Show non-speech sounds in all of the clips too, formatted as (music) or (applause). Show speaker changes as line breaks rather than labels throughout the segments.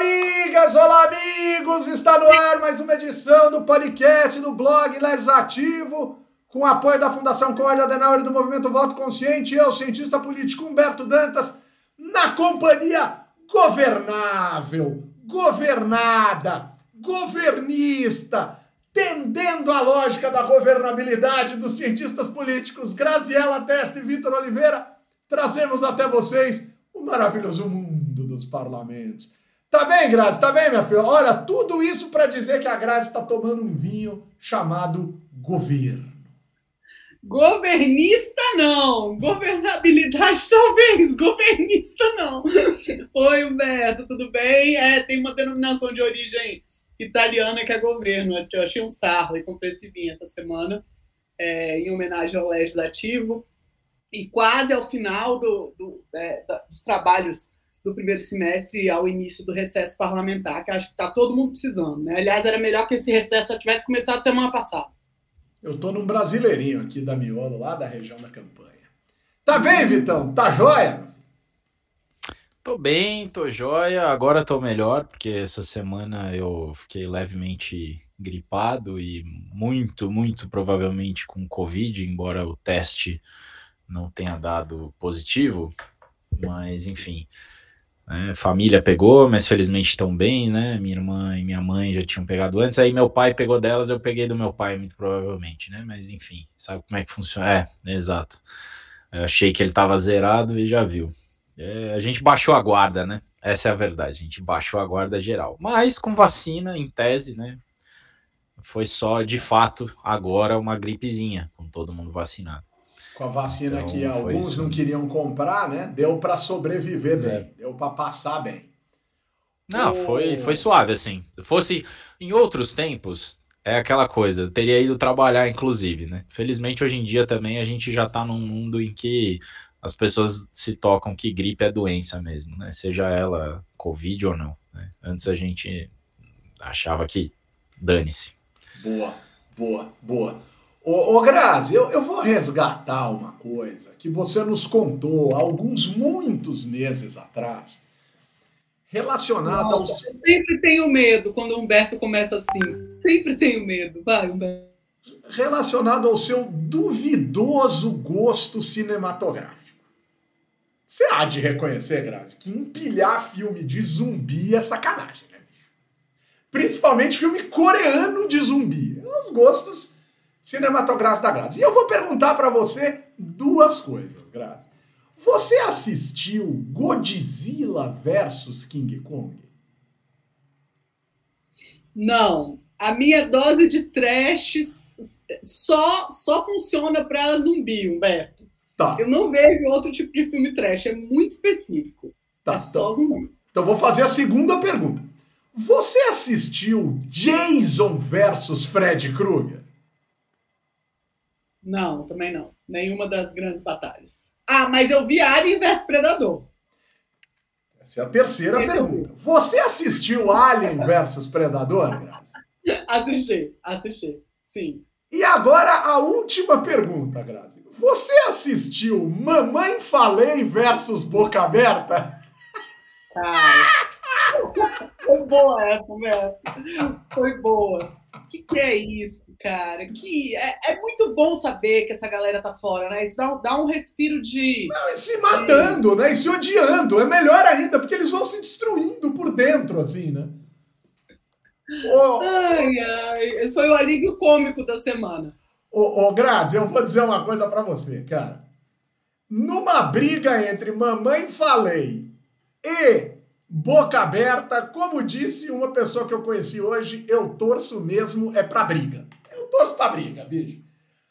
amigas, olá amigos! Está no ar mais uma edição do podcast do blog Legislativo, com apoio da Fundação Conrad Adenauer e do Movimento Voto Consciente. Eu, cientista político Humberto Dantas, na companhia governável, governada, governista, tendendo a lógica da governabilidade dos cientistas políticos Graziela Teste e Vitor Oliveira, trazemos até vocês o maravilhoso mundo dos parlamentos. Tá bem, Grazi? Tá bem, minha filha? Olha, tudo isso para dizer que a Grazi está tomando um vinho chamado governo.
Governista não, governabilidade (laughs) talvez, governista não. Oi, Humberto, tudo bem? É, tem uma denominação de origem italiana que é governo. Eu achei um sarro e comprei esse vinho essa semana é, em homenagem ao legislativo. E quase ao final do, do, é, dos trabalhos do primeiro semestre ao início do recesso parlamentar, que acho que está todo mundo precisando. Né? Aliás, era melhor que esse recesso já tivesse começado semana passada.
Eu tô num brasileirinho aqui da Miolo, lá da região da campanha. Tá bem, Vitão? Tá jóia?
Tô bem, tô jóia. Agora tô melhor, porque essa semana eu fiquei levemente gripado e muito, muito provavelmente com Covid, embora o teste não tenha dado positivo. Mas, enfim, né? Família pegou, mas felizmente estão bem, né? Minha irmã e minha mãe já tinham pegado antes, aí meu pai pegou delas, eu peguei do meu pai, muito provavelmente, né? Mas enfim, sabe como é que funciona? É, exato. Eu achei que ele estava zerado e já viu. É, a gente baixou a guarda, né? Essa é a verdade, a gente baixou a guarda geral. Mas com vacina, em tese, né? Foi só, de fato, agora uma gripezinha, com todo mundo vacinado
com a vacina então, que alguns não queriam comprar, né? Deu para sobreviver é. bem, deu para passar bem.
Não, o... foi, foi suave, assim. Se fosse em outros tempos, é aquela coisa, eu teria ido trabalhar, inclusive, né? Felizmente, hoje em dia também a gente já tá num mundo em que as pessoas se tocam que gripe é doença mesmo, né? Seja ela Covid ou não. Né? Antes a gente achava que dane-se.
Boa, boa, boa. Ô, ô Grazi, eu, eu vou resgatar uma coisa que você nos contou há alguns muitos meses atrás, relacionada ao. Eu
sempre tenho medo quando o Humberto começa assim. Sempre tenho medo. Vai, Humberto.
Relacionado ao seu duvidoso gosto cinematográfico. Você há de reconhecer, Grazi, que empilhar filme de zumbi é sacanagem, né, bicho? Principalmente filme coreano de zumbi. Os gostos cinematográfico da Grazi. E eu vou perguntar para você duas coisas, Grazi. Você assistiu Godzilla versus King Kong?
Não. A minha dose de trash só, só funciona para zumbi, Humberto. Tá. Eu não vejo outro tipo de filme trash, é muito específico. Tá, é só
então, zumbi. Então vou fazer a segunda pergunta. Você assistiu Jason versus Fred Krueger?
Não, também não. Nenhuma das grandes batalhas. Ah, mas eu vi Alien vs Predador.
Essa é a terceira Esse pergunta. Você assistiu Alien vs Predador?
assisti, assisti. Sim.
E agora a última pergunta, Grazi. Você assistiu Mamãe Falei versus Boca Aberta?
Cara, foi boa essa, mesmo. Foi boa. O que, que, é isso, cara? Que é, é, muito bom saber que essa galera tá fora, né? Isso dá, dá um respiro de.
Não, e se matando, né? E se odiando. É melhor ainda, porque eles vão se destruindo por dentro, assim, né?
Oh, ai, ai. Esse foi o alívio cômico da semana.
Ô, oh, oh, Grazi, eu vou dizer uma coisa para você, cara. Numa briga entre Mamãe Falei e boca aberta. Como disse uma pessoa que eu conheci hoje, eu torço mesmo é pra briga. Eu torço pra briga, bicho.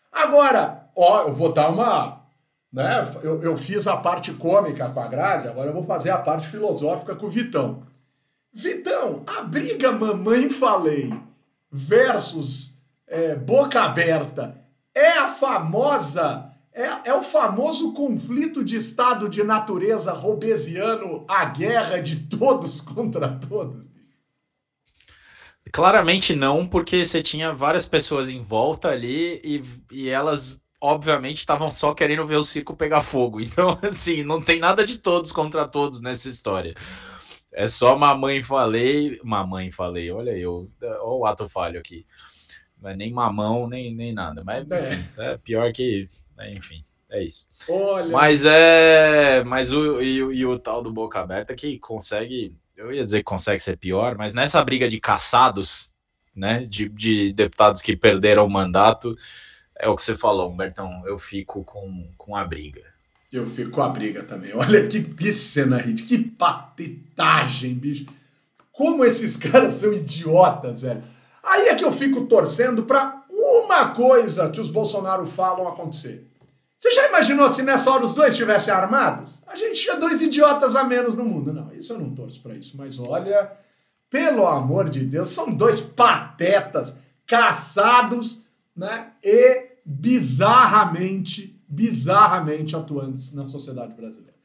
Agora, ó, eu vou dar uma. Né? Eu, eu fiz a parte cômica com a Grazi, agora eu vou fazer a parte filosófica com o Vitão. Vitão, a briga Mamãe Falei versus é, Boca Aberta é a famosa é, é o famoso conflito de estado de natureza robesiano, a guerra de todos (laughs) contra todos.
Claramente não, porque você tinha várias pessoas em volta ali e, e elas, obviamente, estavam só querendo ver o circo pegar fogo. (laughs) Então, assim, não tem nada de todos contra todos nessa história. É só mamãe falei, mamãe falei, olha eu, olha o ato falho aqui. Não é nem mamão, nem, nem nada. Mas, é. enfim, é, é pior que. Né, enfim, é isso. Olha. Mas é. Mas o, e, e o tal do Boca Aberta que consegue. Eu ia dizer que consegue ser pior, mas nessa briga de caçados, né? De, de deputados que perderam o mandato, é o que você falou, Humbertão. Eu fico com, com a briga.
Eu fico com a briga também. Olha que, que cena, Rit, que patetagem, bicho. Como esses caras são idiotas, velho. Aí é que eu fico torcendo para uma coisa que os Bolsonaro falam acontecer. Você já imaginou se nessa hora os dois estivessem armados? A gente tinha dois idiotas a menos no mundo. Não, isso eu não torço para isso. Mas olha, pelo amor de Deus, são dois patetas caçados né, e bizarramente, bizarramente atuantes na sociedade brasileira.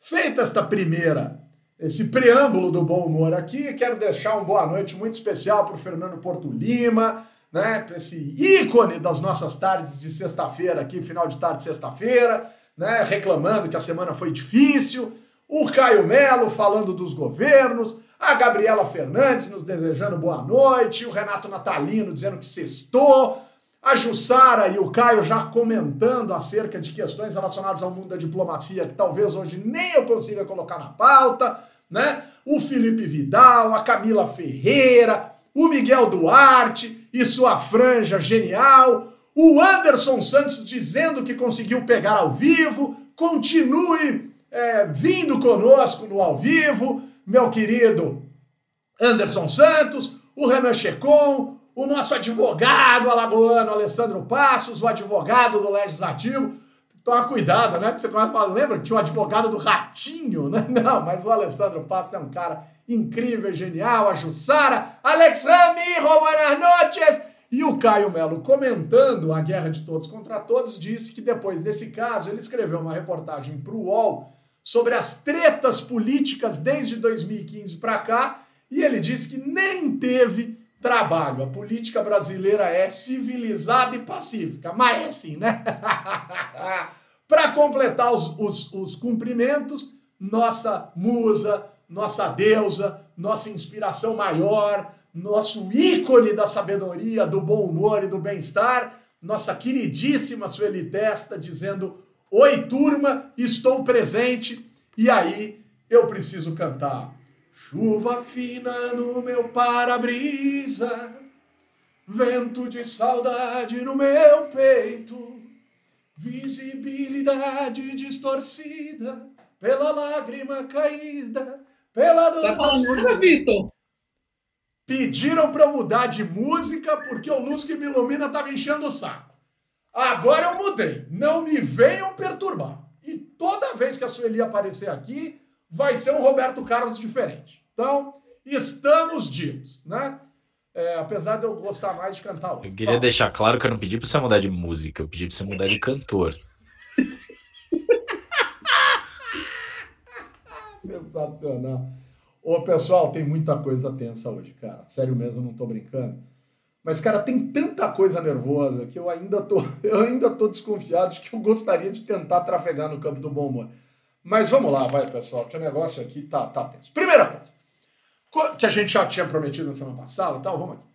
Feita esta primeira esse preâmbulo do bom humor aqui. Quero deixar uma boa noite muito especial para o Fernando Porto Lima, né? Para esse ícone das nossas tardes de sexta-feira aqui, final de tarde de sexta-feira, né? Reclamando que a semana foi difícil. O Caio Melo falando dos governos. A Gabriela Fernandes nos desejando boa noite. O Renato Natalino dizendo que sextou. A Jussara e o Caio já comentando acerca de questões relacionadas ao mundo da diplomacia que talvez hoje nem eu consiga colocar na pauta, né? O Felipe Vidal, a Camila Ferreira, o Miguel Duarte e sua franja genial, o Anderson Santos dizendo que conseguiu pegar ao vivo, continue é, vindo conosco no ao vivo, meu querido Anderson Santos, o Renan Checon, o nosso advogado alagoano Alessandro Passos, o advogado do Legislativo. Toma cuidado, né? Que você começa a falar, lembra que tinha um advogado do Ratinho, né? (laughs) Não, mas o Alessandro Passos é um cara incrível, genial. A Jussara, Alex Rami, buenas noches. E o Caio Melo, comentando a guerra de todos contra todos, disse que depois desse caso ele escreveu uma reportagem para o UOL sobre as tretas políticas desde 2015 para cá e ele disse que nem teve trabalho. A política brasileira é civilizada e pacífica, mas é assim, né? (laughs) Para completar os, os, os cumprimentos, nossa musa, nossa deusa, nossa inspiração maior, nosso ícone da sabedoria, do bom humor e do bem-estar, nossa queridíssima Sueli Testa, dizendo: Oi, turma, estou presente. E aí eu preciso cantar. Chuva fina no meu para-brisa, vento de saudade no meu peito, visibilidade distorcida pela lágrima caída, pela dor.
Tá falando Vitor?
Pediram para eu mudar de música porque o Luz que me ilumina estava enchendo o saco. Agora eu mudei. Não me venham perturbar. E toda vez que a Sueli aparecer aqui, vai ser um Roberto Carlos diferente. Então, estamos ditos, né? É, apesar de eu gostar mais de cantar.
Eu queria Fala. deixar claro que eu não pedi para você mudar de música, eu pedi para você mudar de cantor. (laughs)
Sensacional. Ô, pessoal, tem muita coisa tensa hoje, cara. Sério mesmo, não tô brincando. Mas, cara, tem tanta coisa nervosa que eu ainda tô, (laughs) eu ainda tô desconfiado de que eu gostaria de tentar trafegar no campo do bom humor. Mas vamos lá, vai, pessoal, que o negócio aqui tá, tá tenso. Primeira coisa, que a gente já tinha prometido na semana passada, tal, vamos aqui.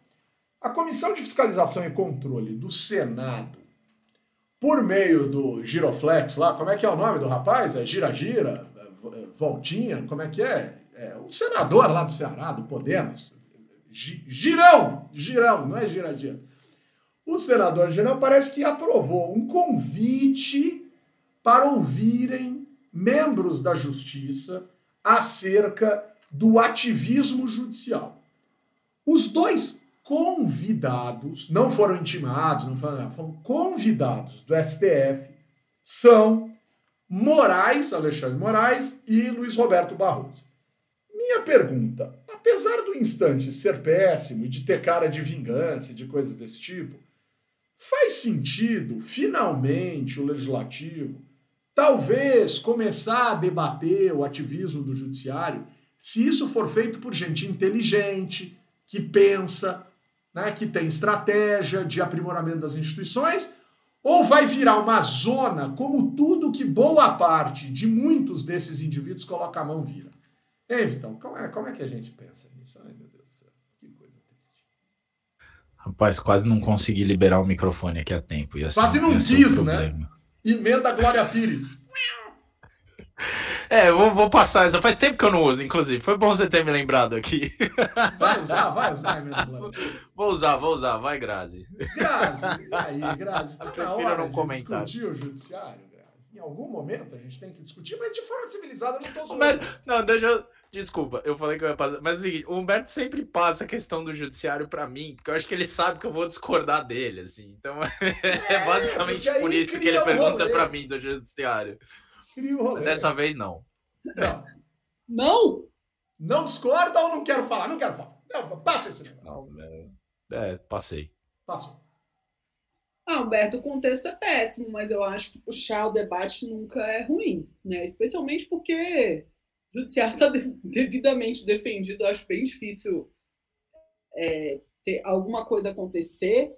A Comissão de Fiscalização e Controle do Senado, por meio do Giroflex lá, como é que é o nome do rapaz? É Gira Gira? É, Voltinha? Como é que é? É o senador lá do Ceará, do Podemos. Girão! Girão, não é Gira Gira. O senador Girão parece que aprovou um convite para ouvirem membros da justiça acerca do ativismo judicial. Os dois convidados, não foram intimados, não foram, foram convidados do STF, são Moraes, Alexandre Moraes e Luiz Roberto Barroso. Minha pergunta, apesar do instante ser péssimo e de ter cara de vingança e de coisas desse tipo, faz sentido, finalmente, o legislativo Talvez começar a debater o ativismo do judiciário, se isso for feito por gente inteligente, que pensa, né, que tem estratégia de aprimoramento das instituições, ou vai virar uma zona como tudo que boa parte de muitos desses indivíduos coloca a mão vira. Ei, Vitão, como é, como é que a gente pensa nisso? Ai, meu Deus do céu, que coisa triste.
Rapaz, quase não consegui liberar o microfone aqui a tempo. Ia
quase não quis, né? Emenda Glória Pires.
É, eu vou, vou passar essa. Faz tempo que eu não uso, inclusive. Foi bom você ter me lembrado aqui.
Vai usar, vai usar emenda Glória.
Vou usar, vou usar. Vai, Grazi.
Grazi, aí, Grazi? Tá
eu prefiro não comentar.
discutir o judiciário, Grazi? Em algum momento a gente tem que discutir, mas de forma civilizada eu não tô zoando.
Mas, não, deixa eu... Desculpa, eu falei que eu ia passar. Mas é o seguinte, o Humberto sempre passa a questão do judiciário para mim, porque eu acho que ele sabe que eu vou discordar dele, assim. Então (laughs) é, é basicamente por isso que ele pergunta para mim do judiciário. Dessa vez não.
Não.
Não?
Não discorda ou não quero falar? Não quero falar. Não, passa esse
Não, é, passei.
Passou.
Ah, Humberto, o contexto é péssimo, mas eu acho que puxar o debate nunca é ruim, né? Especialmente porque o judiciário está devidamente defendido. Acho bem difícil é, ter alguma coisa acontecer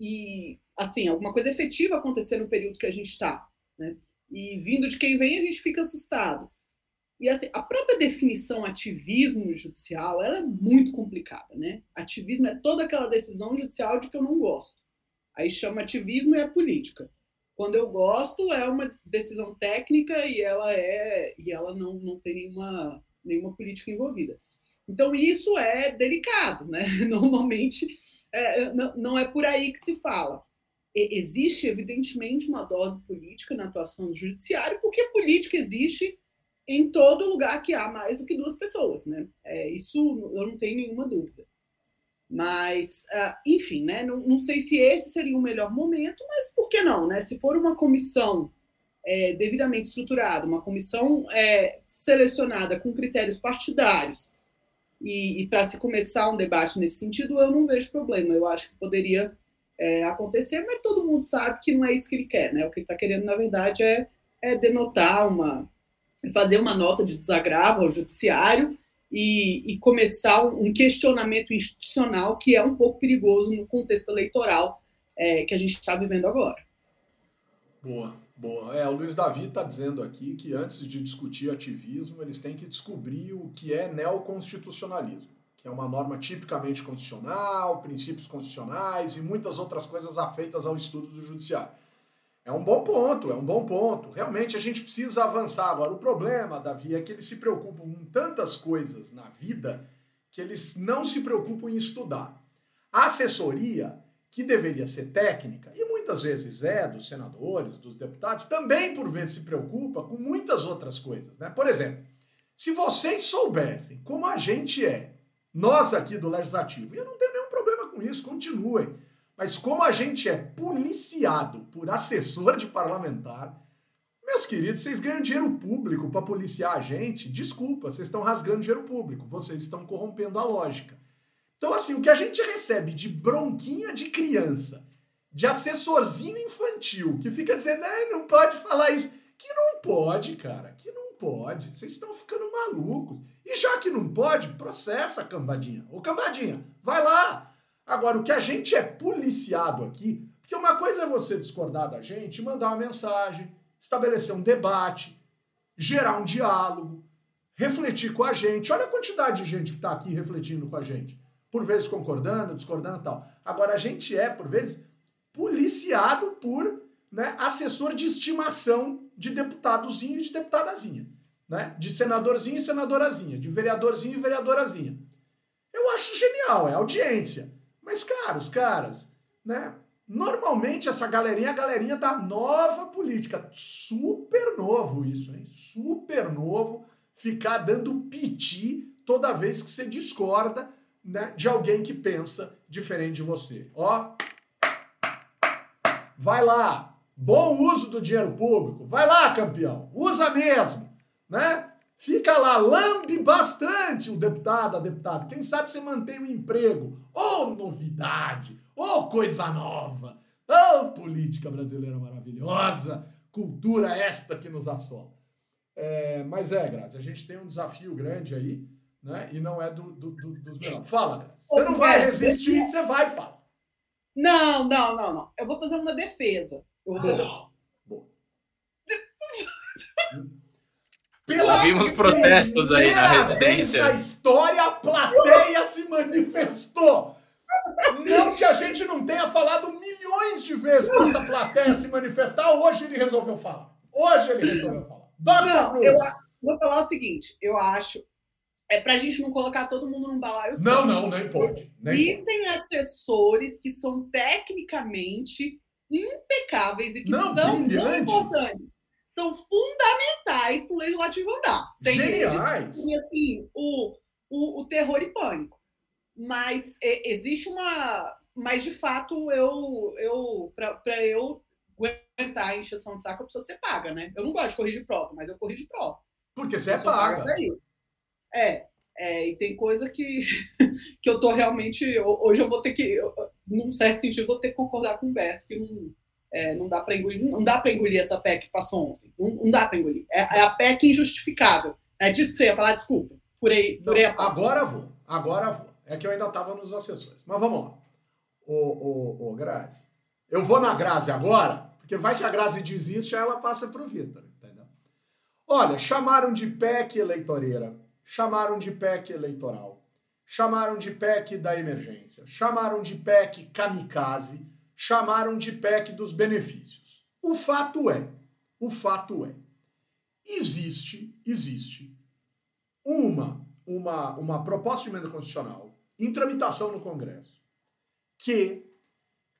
e, assim, alguma coisa efetiva acontecer no período que a gente está, né? E vindo de quem vem, a gente fica assustado. E assim, a própria definição ativismo judicial, ela é muito complicada, né? Ativismo é toda aquela decisão judicial de que eu não gosto. Aí chama ativismo e é política. Quando eu gosto, é uma decisão técnica e ela é e ela não, não tem nenhuma, nenhuma política envolvida. Então isso é delicado, né? (laughs) Normalmente é, não, não é por aí que se fala existe, evidentemente, uma dose política na atuação do judiciário, porque política existe em todo lugar que há mais do que duas pessoas, né? É, isso eu não tenho nenhuma dúvida. Mas, uh, enfim, né? Não, não, sei se esse seria o melhor momento, mas por que não, né? Se for uma comissão é, devidamente estruturada, uma comissão é, selecionada com critérios partidários, e, e para se começar um debate nesse sentido, eu não vejo problema. Eu acho que poderia é, acontecer, mas todo mundo sabe que não é isso que ele quer, né? O que ele está querendo, na verdade, é, é denotar uma. fazer uma nota de desagravo ao judiciário e, e, começar um questionamento institucional que é um pouco perigoso no contexto eleitoral é, que a gente está vivendo agora.
Boa, boa. É, o Luiz Davi está dizendo aqui que antes de discutir ativismo, eles têm que descobrir o que é neoconstitucionalismo que é uma norma tipicamente constitucional, princípios constitucionais e muitas outras coisas afeitas ao estudo do judiciário. É um bom ponto, é um bom ponto. Realmente a gente precisa avançar. Agora, o problema, Davi, é que eles se preocupam com tantas coisas na vida que eles não se preocupam em estudar. A assessoria, que deveria ser técnica, e muitas vezes é dos senadores, dos deputados, também por vezes se preocupa com muitas outras coisas. Né? Por exemplo, se vocês soubessem como a gente é nós aqui do Legislativo, e eu não tenho nenhum problema com isso, continuem. Mas como a gente é policiado por assessor de parlamentar, meus queridos, vocês ganham dinheiro público para policiar a gente. Desculpa, vocês estão rasgando dinheiro público, vocês estão corrompendo a lógica. Então, assim, o que a gente recebe de bronquinha de criança, de assessorzinho infantil, que fica dizendo, não pode falar isso. Que não pode, cara, que não pode. Vocês estão ficando malucos. E já que não pode, processa a cambadinha. Ô cambadinha, vai lá. Agora, o que a gente é policiado aqui, porque uma coisa é você discordar da gente, mandar uma mensagem, estabelecer um debate, gerar um diálogo, refletir com a gente. Olha a quantidade de gente que está aqui refletindo com a gente. Por vezes concordando, discordando e tal. Agora, a gente é, por vezes, policiado por né, assessor de estimação de deputadozinho e de deputadazinha né? De senadorzinho e senadorazinha, de vereadorzinho e vereadorazinha. Eu acho genial, é audiência. Mas, caros, caras, né? Normalmente essa galerinha é a galerinha da nova política. Super novo isso, hein? Super novo ficar dando piti toda vez que você discorda né, de alguém que pensa diferente de você. Ó, vai lá, bom uso do dinheiro público, vai lá, campeão, usa mesmo né? Fica lá, lambe bastante o deputado, a deputada. Quem sabe você mantém o emprego. Ô oh, novidade! Ô oh, coisa nova! Ô oh, política brasileira maravilhosa! Cultura esta que nos assola. É, mas é, Grazi, a gente tem um desafio grande aí, né? E não é do, do, do, dos melhores. Fala, Grazi. Você não vai resistir, você vai falar.
Não, não, não, não. Eu vou fazer uma defesa. Eu vou fazer...
Boa.
Pela Vimos protestos aí na residência.
Na história, a plateia se manifestou. Não que a gente não tenha falado milhões de vezes para essa plateia se manifestar, hoje ele resolveu falar. Hoje ele resolveu falar.
Dr. Não, Cruz. eu vou falar o seguinte: eu acho. É para a gente não colocar todo mundo num balaio
Não, não, nem pode.
Nem Existem pode. assessores que são tecnicamente impecáveis e que não, são importantes. São fundamentais para o legislativo andar. Sem
Geniais.
Eles, e assim, o, o, o terror e pânico. Mas é, existe uma. Mas de fato, eu, eu para eu aguentar a encheção de saco, a pessoa ser paga, né? Eu não gosto de corrigir prova, mas eu corrijo prova.
Porque você é paga. paga
é, é, e tem coisa que, (laughs) que eu tô realmente. Hoje eu vou ter que, num certo sentido, vou ter que concordar com o Beto, que não, é, não dá para engolir, não dá para engolir essa PEC que passou ontem. Não, não dá para engolir. É, é, a PEC injustificável. É disso que você ia falar, desculpa. Furei, furei
não, a Agora vou, agora vou. É que eu ainda estava nos assessores. Mas vamos lá. Ô, ô, ô, Grazi. Eu vou na Grazi agora, porque vai que a Grazi desiste, aí ela passa para o Vitor, entendeu? Olha, chamaram de PEC eleitoreira, chamaram de PEC eleitoral, chamaram de PEC da emergência, chamaram de PEC kamikaze, chamaram de PEC dos benefícios. O fato é, o fato é, existe, existe uma, uma, uma proposta de emenda constitucional em tramitação no Congresso que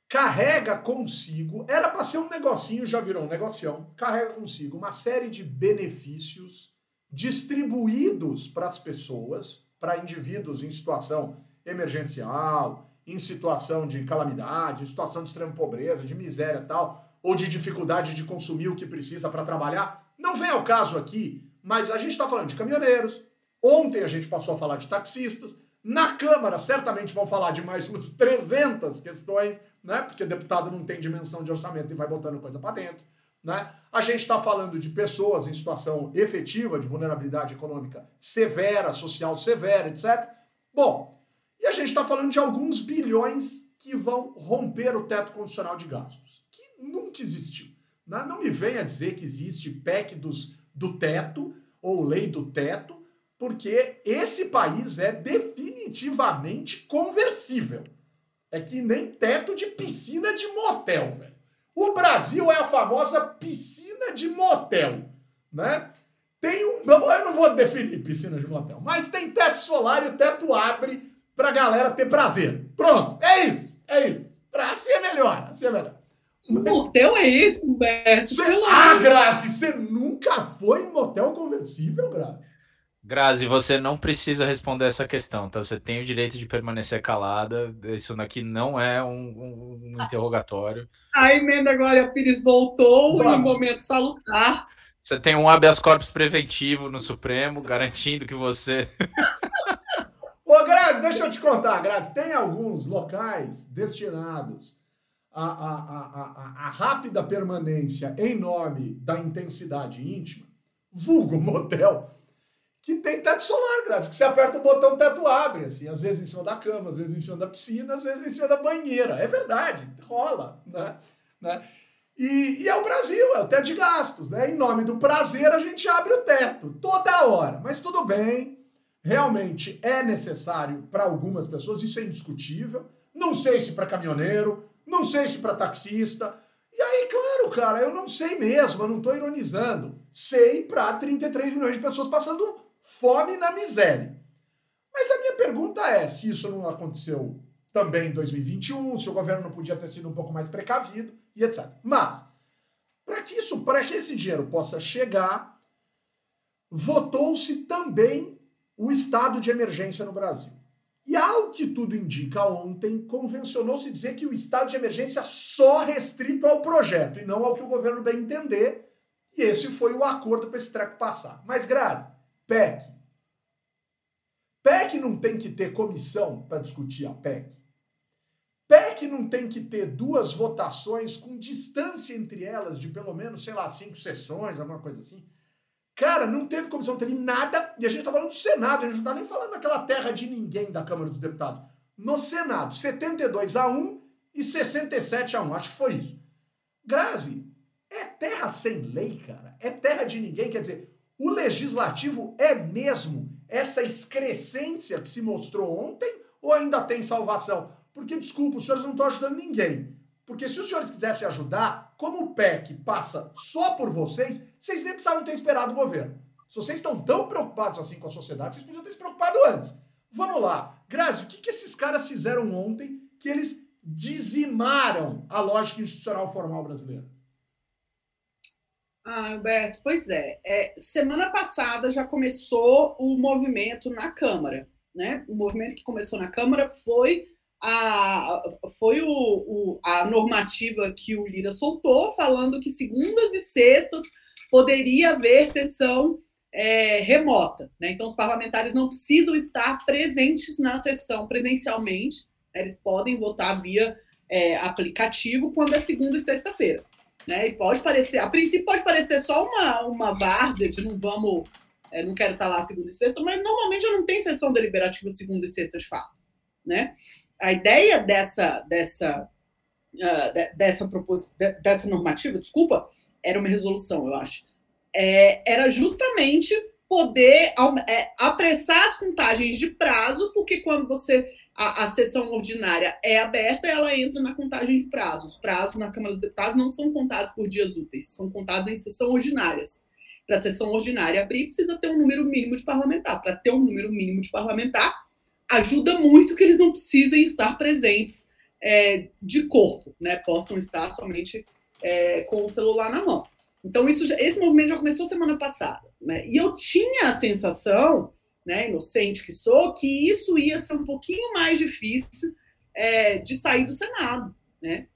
carrega consigo, era para ser um negocinho, já virou um negocião, carrega consigo uma série de benefícios distribuídos para as pessoas, para indivíduos em situação emergencial, em situação de calamidade, em situação de extrema pobreza, de miséria tal, ou de dificuldade de consumir o que precisa para trabalhar. Não vem ao caso aqui, mas a gente está falando de caminhoneiros. Ontem a gente passou a falar de taxistas. Na Câmara, certamente vão falar de mais umas 300 questões, né? Porque deputado não tem dimensão de orçamento e vai botando coisa para dentro. Né? A gente está falando de pessoas em situação efetiva de vulnerabilidade econômica severa, social severa, etc. Bom, a gente está falando de alguns bilhões que vão romper o teto condicional de gastos, que nunca existiu. Né? Não me venha dizer que existe PEC dos, do teto ou lei do teto, porque esse país é definitivamente conversível. É que nem teto de piscina de motel, velho. O Brasil é a famosa piscina de motel, né? Tem um, eu não vou definir piscina de motel, mas tem teto solar e o teto abre pra galera ter prazer. Pronto, é isso, é isso. Pra assim é melhor, assim é melhor.
Mas... Motel é esse, Humberto?
Cê... Ah, Grazi, você nunca foi em motel conversível, Grazi?
Grazi, você não precisa responder essa questão, tá? Você tem o direito de permanecer calada. Isso aqui não é um, um, um interrogatório.
A emenda Glória Pires voltou em momento salutar.
Você tem um habeas corpus preventivo no Supremo, garantindo que você. (laughs)
Ô, Grazi, deixa eu te contar, Grazi. Tem alguns locais destinados à, à, à, à rápida permanência em nome da intensidade íntima, vulgo motel que tem teto solar, Graça, que você aperta o botão, o teto abre, assim, às vezes em cima da cama, às vezes em cima da piscina, às vezes em cima da banheira. É verdade, rola, né? né? E, e é o Brasil, é o teto de gastos, né? Em nome do prazer, a gente abre o teto toda hora. Mas tudo bem, realmente é necessário para algumas pessoas, isso é indiscutível. Não sei se para caminhoneiro, não sei se para taxista. E aí, claro, cara, eu não sei mesmo, eu não estou ironizando. Sei para 33 milhões de pessoas passando fome na miséria. Mas a minha pergunta é se isso não aconteceu também em 2021, se o governo não podia ter sido um pouco mais precavido e etc. Mas, para que isso, para que esse dinheiro possa chegar, votou-se também o estado de emergência no Brasil. E ao que tudo indica ontem, convencionou-se dizer que o estado de emergência só restrito ao projeto e não ao que o governo bem entender. E esse foi o acordo para esse treco passar. Mas, Grazi, PEC. PEC não tem que ter comissão para discutir a PEC. PEC não tem que ter duas votações com distância entre elas de pelo menos, sei lá, cinco sessões, alguma coisa assim. Cara, não teve comissão, não teve nada. E a gente está falando do Senado, a gente não está nem falando daquela terra de ninguém da Câmara dos Deputados. No Senado, 72 a 1 e 67 a 1. Acho que foi isso. Grazi, é terra sem lei, cara. É terra de ninguém. Quer dizer, O legislativo é mesmo essa excrescência que se mostrou ontem ou ainda tem salvação? Porque, desculpa, os senhores não estão ajudando ninguém. Porque se os senhores quisessem ajudar, como o PEC passa só por vocês, vocês nem precisavam ter esperado o governo. Se vocês estão tão preocupados assim com a sociedade, vocês podiam ter se preocupado antes. Vamos lá. Grazi, o que, que esses caras fizeram ontem que eles dizimaram a lógica institucional formal brasileira?
Ah, Alberto, pois é. é. Semana passada já começou o movimento na Câmara. Né? O movimento que começou na Câmara foi a, foi o, o, a normativa que o Lira soltou, falando que segundas e sextas poderia haver sessão é, remota. Né? Então, os parlamentares não precisam estar presentes na sessão presencialmente, né? eles podem votar via é, aplicativo quando é segunda e sexta-feira. Né? E pode parecer, a princípio pode parecer só uma, uma várzea de não vamos, é, não quero estar lá segunda e sexta, mas normalmente eu não tenho sessão deliberativa segunda e sexta de fato. Né? A ideia dessa, dessa, uh, de, dessa, propos, de, dessa normativa, desculpa, era uma resolução, eu acho, é, era justamente poder é, apressar as contagens de prazo, porque quando você a, a, sessão ordinária é aberta, ela entra na contagem de prazos. Os prazos na Câmara dos Deputados não são contados por dias úteis, são contados em sessão ordinárias. Para a sessão ordinária abrir, precisa ter um número mínimo de parlamentar. Para ter um número mínimo de parlamentar, ajuda muito que eles não precisem estar presentes é, de corpo, né? possam estar somente é, com o celular na mão. Então, isso, esse movimento já começou semana passada. Né? E eu tinha a sensação né, inocente que sou, que isso ia ser um pouquinho mais difícil é, de sair do Senado, né?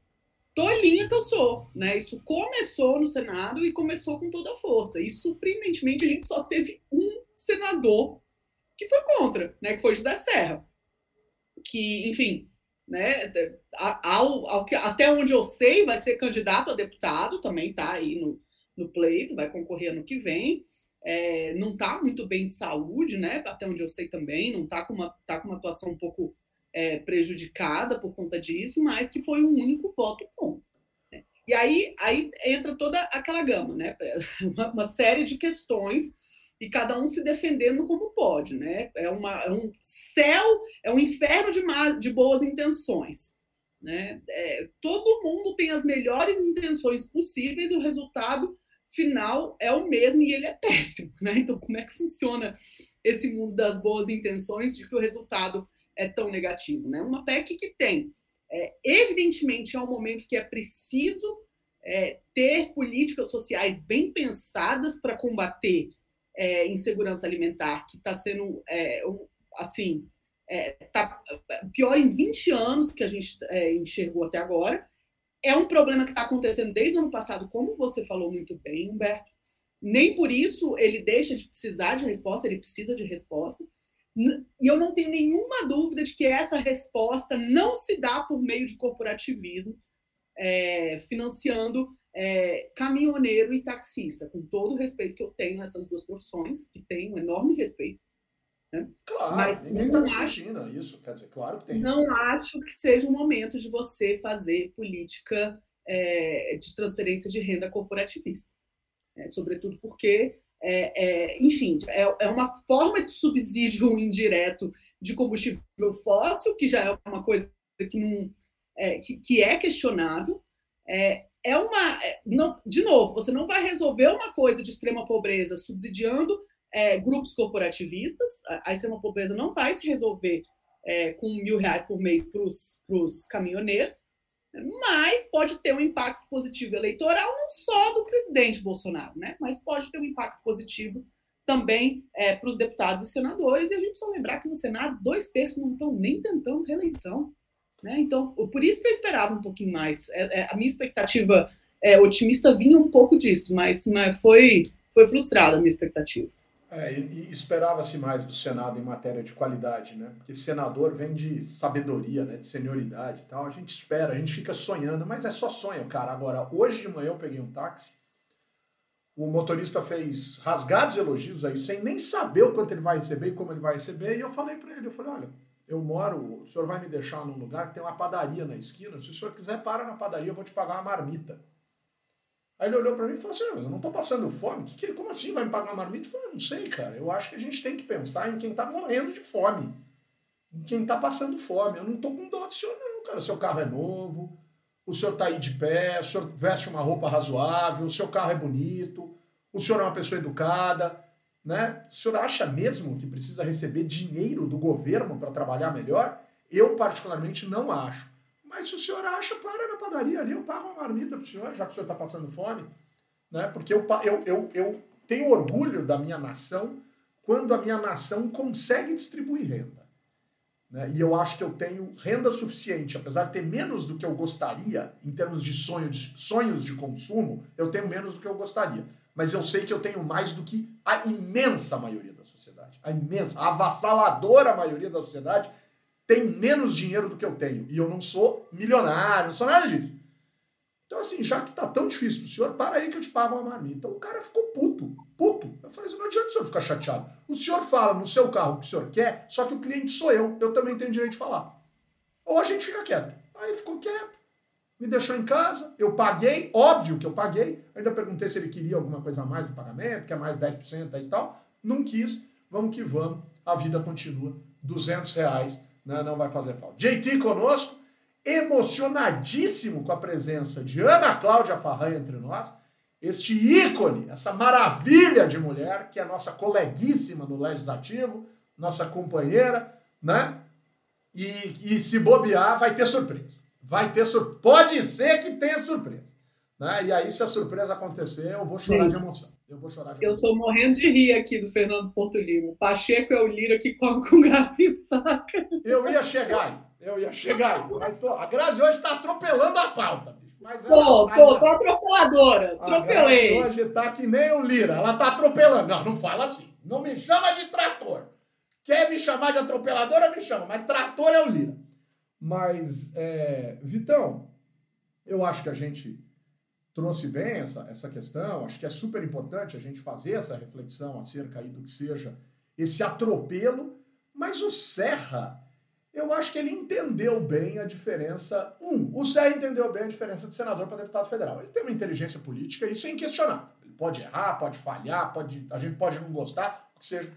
Tolinha que eu sou, né? Isso começou no Senado e começou com toda a força. E surpreendentemente a gente só teve um senador que foi contra, né? Que foi José Serra, que, enfim, né? Ao, ao até onde eu sei, vai ser candidato a deputado, também está aí no, no pleito, vai concorrer ano que vem é, não está muito bem de saúde, né? Até onde eu sei também, não está com uma, tá com uma atuação um pouco é, prejudicada por conta disso, mas que foi o um único voto contra. Né? E aí, aí entra toda aquela gama, né? (laughs) Uma, uma, série de questões e cada um se defendendo como pode, né? É, uma, é um céu, é um inferno de, de boas intenções. Né? É, todo mundo tem as melhores intenções possíveis e o resultado final é o mesmo e ele é péssimo, né? Então, como é que funciona esse mundo das boas intenções de que o resultado é tão negativo, né? Uma PEC que tem, é, evidentemente, é um momento que é preciso é, ter políticas sociais bem pensadas para combater é, insegurança alimentar, que está sendo, é, assim, é, tá pior em 20 anos que a gente é, enxergou até agora, é um problema que está acontecendo desde o ano passado, como você falou muito bem, Humberto. Nem por isso ele deixa de precisar de resposta, ele precisa de resposta. E eu não tenho nenhuma dúvida de que essa resposta não se dá por meio de corporativismo, é, financiando é, caminhoneiro e taxista, com todo o respeito que eu tenho a essas duas profissões, que tenho um enorme respeito.
Né? Claro, Mas ninguém está discutindo acho, isso, quer dizer, claro que tem.
Não acho que seja o momento de você fazer política é, de transferência de renda corporativista. É, sobretudo porque, é, é enfim, é, é, uma forma de subsídio indireto de combustível fóssil, que já é uma coisa que, não, é, que, que é questionável. É, é uma. Não, de novo, você não vai resolver uma coisa de extrema pobreza subsidiando é, grupos corporativistas. A extrema pobreza não vai se resolver é, com mil reais por mês para os caminhoneiros, mas pode ter um impacto positivo eleitoral não só do presidente Bolsonaro, né? mas pode ter um impacto positivo também é, para os deputados e senadores. E a gente precisa lembrar que no Senado, dois terços não estão nem tentando reeleição. Né? Então, por isso que eu esperava um pouquinho mais. É, é, a minha expectativa é, otimista vinha um pouco disso, mas, mas foi, foi frustrada a minha expectativa.
É, e, e esperava-se mais do Senado em matéria de qualidade, né? Porque senador vem de sabedoria, né? De senioridade e tal. A gente espera, a gente fica sonhando, mas é só sonho, cara. Agora, hoje de manhã eu peguei um táxi, o motorista fez rasgados elogios aí, sem nem saber o quanto ele vai receber e como ele vai receber, e eu falei para ele, eu falei, olha, eu moro, o senhor vai me deixar num lugar que tem uma padaria na esquina, se o senhor quiser, para na padaria, eu vou te pagar uma marmita. Aí ele olhou para mim e falou assim: eu não estou passando fome. Que, que, como assim vai me pagar uma marmita? Eu falei: não sei, cara. Eu acho que a gente tem que pensar em quem está morrendo de fome. Em quem está passando fome. Eu não estou com dó do senhor, não, cara. Seu carro é novo, o senhor está aí de pé, o senhor veste uma roupa razoável, o seu carro é bonito, o senhor é uma pessoa educada. Né? O senhor acha mesmo que precisa receber dinheiro do governo para trabalhar melhor? Eu, particularmente, não acho. Mas se o senhor acha, para na padaria ali, eu pago uma marmita para o senhor, já que o senhor está passando fome. Né? Porque eu, eu, eu, eu tenho orgulho da minha nação quando a minha nação consegue distribuir renda. Né? E eu acho que eu tenho renda suficiente, apesar de ter menos do que eu gostaria, em termos de, sonho de sonhos de consumo, eu tenho menos do que eu gostaria. Mas eu sei que eu tenho mais do que a imensa maioria da sociedade. A imensa, a avassaladora maioria da sociedade tem menos dinheiro do que eu tenho. E eu não sou milionário, não sou nada disso. Então, assim, já que tá tão difícil pro senhor, para aí que eu te pago uma marmita. Então, o cara ficou puto, puto. Eu falei assim, não adianta o senhor ficar chateado. O senhor fala no seu carro o que o senhor quer, só que o cliente sou eu. Eu também tenho direito de falar. Ou a gente fica quieto. Aí ficou quieto, me deixou em casa, eu paguei, óbvio que eu paguei. Ainda perguntei se ele queria alguma coisa a mais do pagamento, que é mais 10% aí e tal. Não quis, vamos que vamos, a vida continua. 200 reais né, não vai fazer falta. JT conosco, emocionadíssimo com a presença de Ana Cláudia Farran entre nós, este ícone, essa maravilha de mulher, que é nossa coleguíssima no Legislativo, nossa companheira, né? E, e se bobear, vai ter surpresa. Vai ter surpresa. Pode ser que tenha surpresa. Né? E aí, se a surpresa acontecer, eu vou chorar de emoção. Eu vou chorar de
Eu estou morrendo de rir aqui do Fernando Porto Lima. O Pacheco é o Lira que come com (laughs) garfo e faca.
Eu ia chegar aí. Eu ia chegar aí. Mas tô, a Grazi hoje está atropelando a pauta. Mas
ela, tô, mas tô, tô atropeladora. Atropelei.
hoje está que nem o Lira. Ela está atropelando. Não, não fala assim. Não me chama de trator. Quer me chamar de atropeladora, me chama. Mas trator é o Lira. Mas, é, Vitão, eu acho que a gente trouxe bem essa, essa questão. Acho que é super importante a gente fazer essa reflexão acerca aí do que seja esse atropelo. Mas o Serra, eu acho que ele entendeu bem a diferença. Um, o Serra entendeu bem a diferença de senador para deputado federal. Ele tem uma inteligência política, isso é inquestionável. Ele pode errar, pode falhar, pode, a gente pode não gostar, o que seja.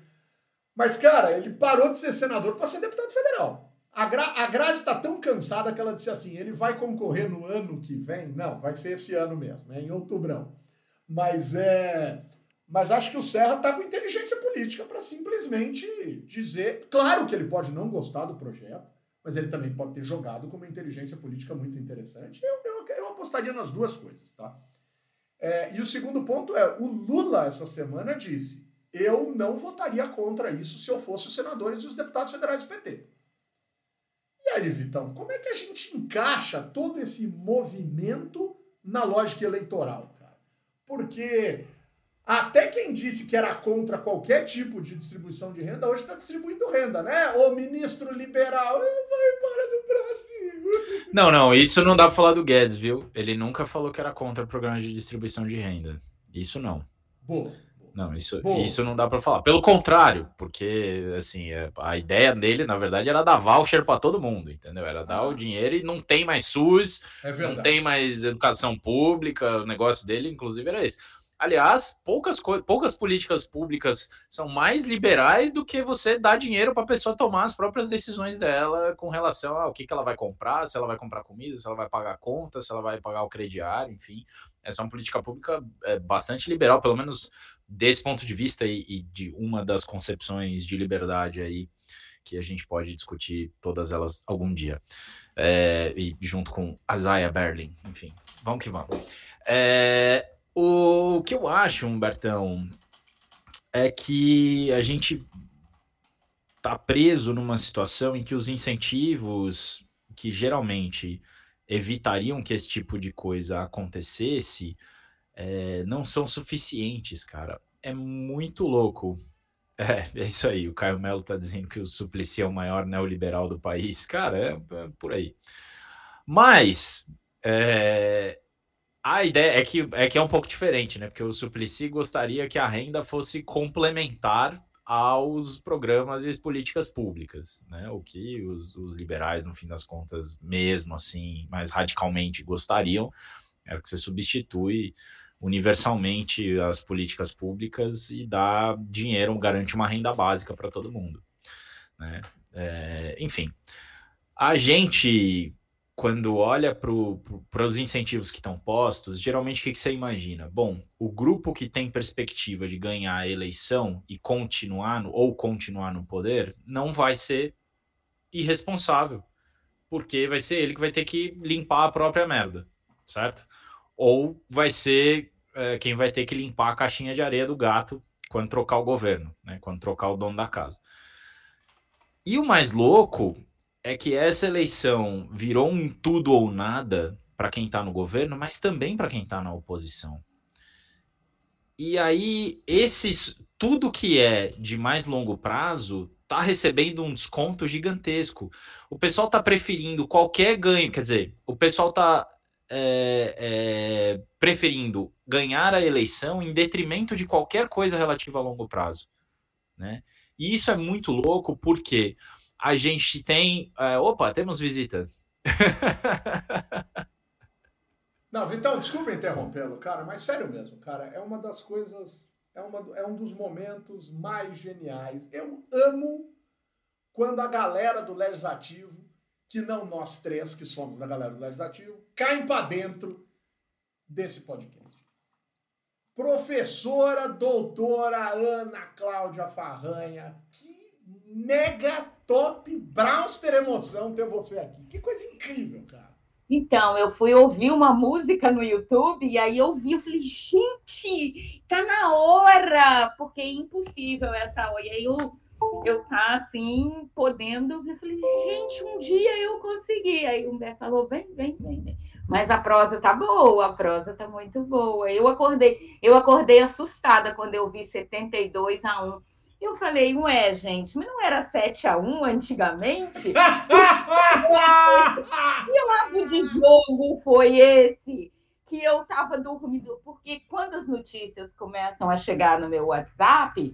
Mas, cara, ele parou de ser senador para ser deputado federal. A, Gra a Grazi está tão cansada que ela disse assim: ele vai concorrer no ano que vem? Não, vai ser esse ano mesmo, é em outubrão. Mas é. Mas acho que o Serra está com inteligência política para simplesmente dizer. Claro que ele pode não gostar do projeto, mas ele também pode ter jogado com uma inteligência política muito interessante. Eu, eu, eu apostaria nas duas coisas, tá? É, e o segundo ponto é: o Lula, essa semana, disse: eu não votaria contra isso se eu fosse os senadores e os deputados federais do PT. E aí, Vitão, como é que a gente encaixa todo esse movimento na lógica eleitoral, cara? Porque até quem disse que era contra qualquer tipo de distribuição de renda, hoje está distribuindo renda, né? O ministro liberal vai embora do Brasil. (laughs)
Não, não, isso não dá para falar do Guedes, viu? Ele nunca falou que era contra programas de distribuição de renda. Isso não.
Boa.
Não, isso, isso não dá para falar. Pelo contrário, porque assim, é, a ideia dele, na verdade, era dar voucher para todo mundo, entendeu? Era dar ah. o dinheiro e não tem mais SUS, é não tem mais educação pública, o negócio dele, inclusive, era esse. Aliás, poucas, poucas políticas públicas são mais liberais do que você dar dinheiro para a pessoa tomar as próprias decisões dela com relação ao que, que ela vai comprar, se ela vai comprar comida, se ela vai pagar conta, se ela vai pagar o crediário, enfim. Essa é uma política pública é, bastante liberal, pelo menos desse ponto de vista e, e, de uma das concepções de liberdade aí que a gente pode discutir todas elas algum dia é, e junto com Isaiah Berlin, enfim, vamos que vamos. É, o que eu acho, Humbertão, é que a gente tá preso numa situação em que os incentivos que geralmente evitariam que esse tipo de coisa acontecesse é, não são suficientes, cara. É muito louco. (laughs) É, é isso aí. O Caio Melo tá dizendo que o Suplicy é o maior neoliberal do país. Cara, é, é por aí. Mas é, a ideia é que, é que é um pouco diferente, né? Porque o Suplicy gostaria que a renda fosse complementar aos programas e políticas públicas, né? O que os, os liberais, no fim das contas, mesmo assim, mais radicalmente gostariam, era que você substitui universalmente as políticas públicas e dá dinheiro, garante uma renda básica para todo mundo. Né? É, enfim, a gente, quando olha para os incentivos que estão postos, geralmente o que, que você imagina? Bom, o grupo que tem perspectiva de ganhar a eleição e continuar no, ou continuar no poder não vai ser irresponsável, porque vai ser ele que vai ter que limpar a própria merda, certo? Ou vai ser é, quem vai ter que limpar a caixinha de areia do gato quando trocar o governo, né? Quando trocar o dono da casa. E o mais louco é que essa eleição virou um tudo ou nada para quem está no governo, mas também para quem está na oposição. E aí, esses tudo que é de mais longo prazo está recebendo um desconto gigantesco. O pessoal está preferindo qualquer ganho, quer dizer, o pessoal está é, é, preferindo ganhar a eleição em detrimento de qualquer coisa relativa a longo prazo. Né? E isso é muito louco porque a gente tem. É, opa, temos visita. (laughs)
Não, Vitão, desculpa interrompê-lo, cara, mas sério mesmo, cara, é uma das coisas, é, uma, é um dos momentos mais geniais. Eu amo quando a galera do Legislativo que não nós três, que somos da galera do Legislativo, caem para dentro desse podcast. Professora doutora Ana Cláudia Farranha, que mega top browster emoção ter você aqui. Que coisa incrível, cara.
Então, eu fui ouvir uma música no YouTube e aí eu vi, eu falei, gente, tá na hora, porque é impossível essa hora. E aí eu eu tá assim, podendo. Eu falei, gente, um dia eu consegui. Aí o Humberto falou: vem, vem, vem, vem. Mas a prosa tá boa, a prosa tá muito boa. Eu acordei, eu acordei assustada quando eu vi 72 a 1. Eu falei, ué, gente, mas não era 7 a 1 antigamente? (laughs) que lado de jogo foi esse? Que eu tava dormindo, porque quando as notícias começam a chegar no meu WhatsApp,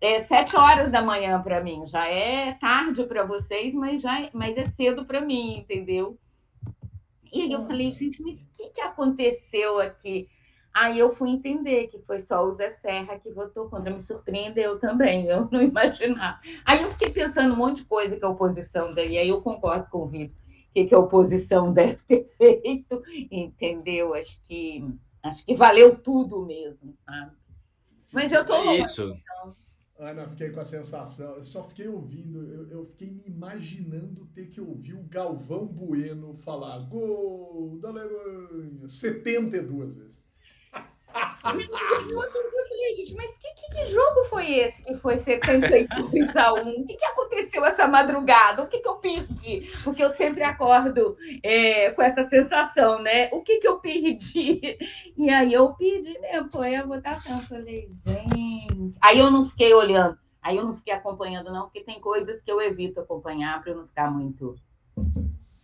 é sete horas da manhã para mim. Já é tarde para vocês, mas já é, mas é cedo para mim, entendeu? E aí eu falei, gente, mas o que, que aconteceu aqui? Aí eu fui entender que foi só o Zé Serra que votou contra. Me surpreendeu também, eu não imaginava. Aí eu fiquei pensando um monte de coisa que a oposição daí. Aí eu concordo com o Vitor, o que, que a oposição (laughs) deve ter feito, entendeu? Acho que, acho que valeu tudo mesmo, sabe? Mas eu tô
é isso.
Então. Ana, fiquei com a sensação, eu só fiquei ouvindo, eu, eu, fiquei me imaginando ter que ouvir o Galvão Bueno falar gol da Alemanha 72 vezes.
eu falei, gente, mas que, que, que, jogo foi esse que foi 72 a 1? O que, que aconteceu essa madrugada? O que, que eu perdi? Porque eu sempre acordo é, com essa sensação, né? O que, que eu perdi? E aí eu pedi mesmo, foi a votação. Falei, gente. Aí eu não fiquei olhando, aí eu não fiquei acompanhando, não, porque tem coisas que eu evito acompanhar para eu não ficar muito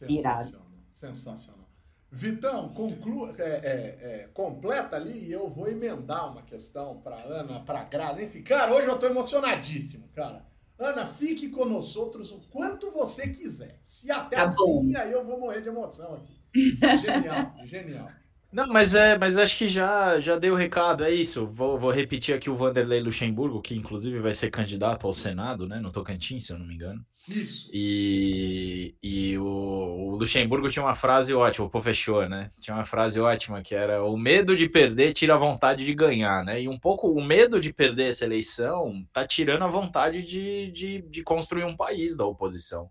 irado.
Sensacional. Vitão, conclua, é, é, é, completa ali e eu vou emendar uma questão para Ana, para Graça. Enfim, cara, hoje eu estou emocionadíssimo, cara. Ana, fique conosco outros o quanto você quiser. Se até tá o fim, aí eu vou morrer de emoção aqui. Genial, (laughs) genial.
Não, mas é, mas acho que já já deu o recado, é isso. Vou, vou repetir aqui o Vanderlei Luxemburgo, que inclusive vai ser candidato ao Senado, né, no Tocantins, se eu não me engano.
Isso.
E, e o, o Luxemburgo tinha uma frase ótima, o professor, né? Tinha uma frase ótima que era: o medo de perder tira a vontade de ganhar, né? E um pouco o medo de perder essa eleição tá tirando a vontade de, de, de construir um país da oposição.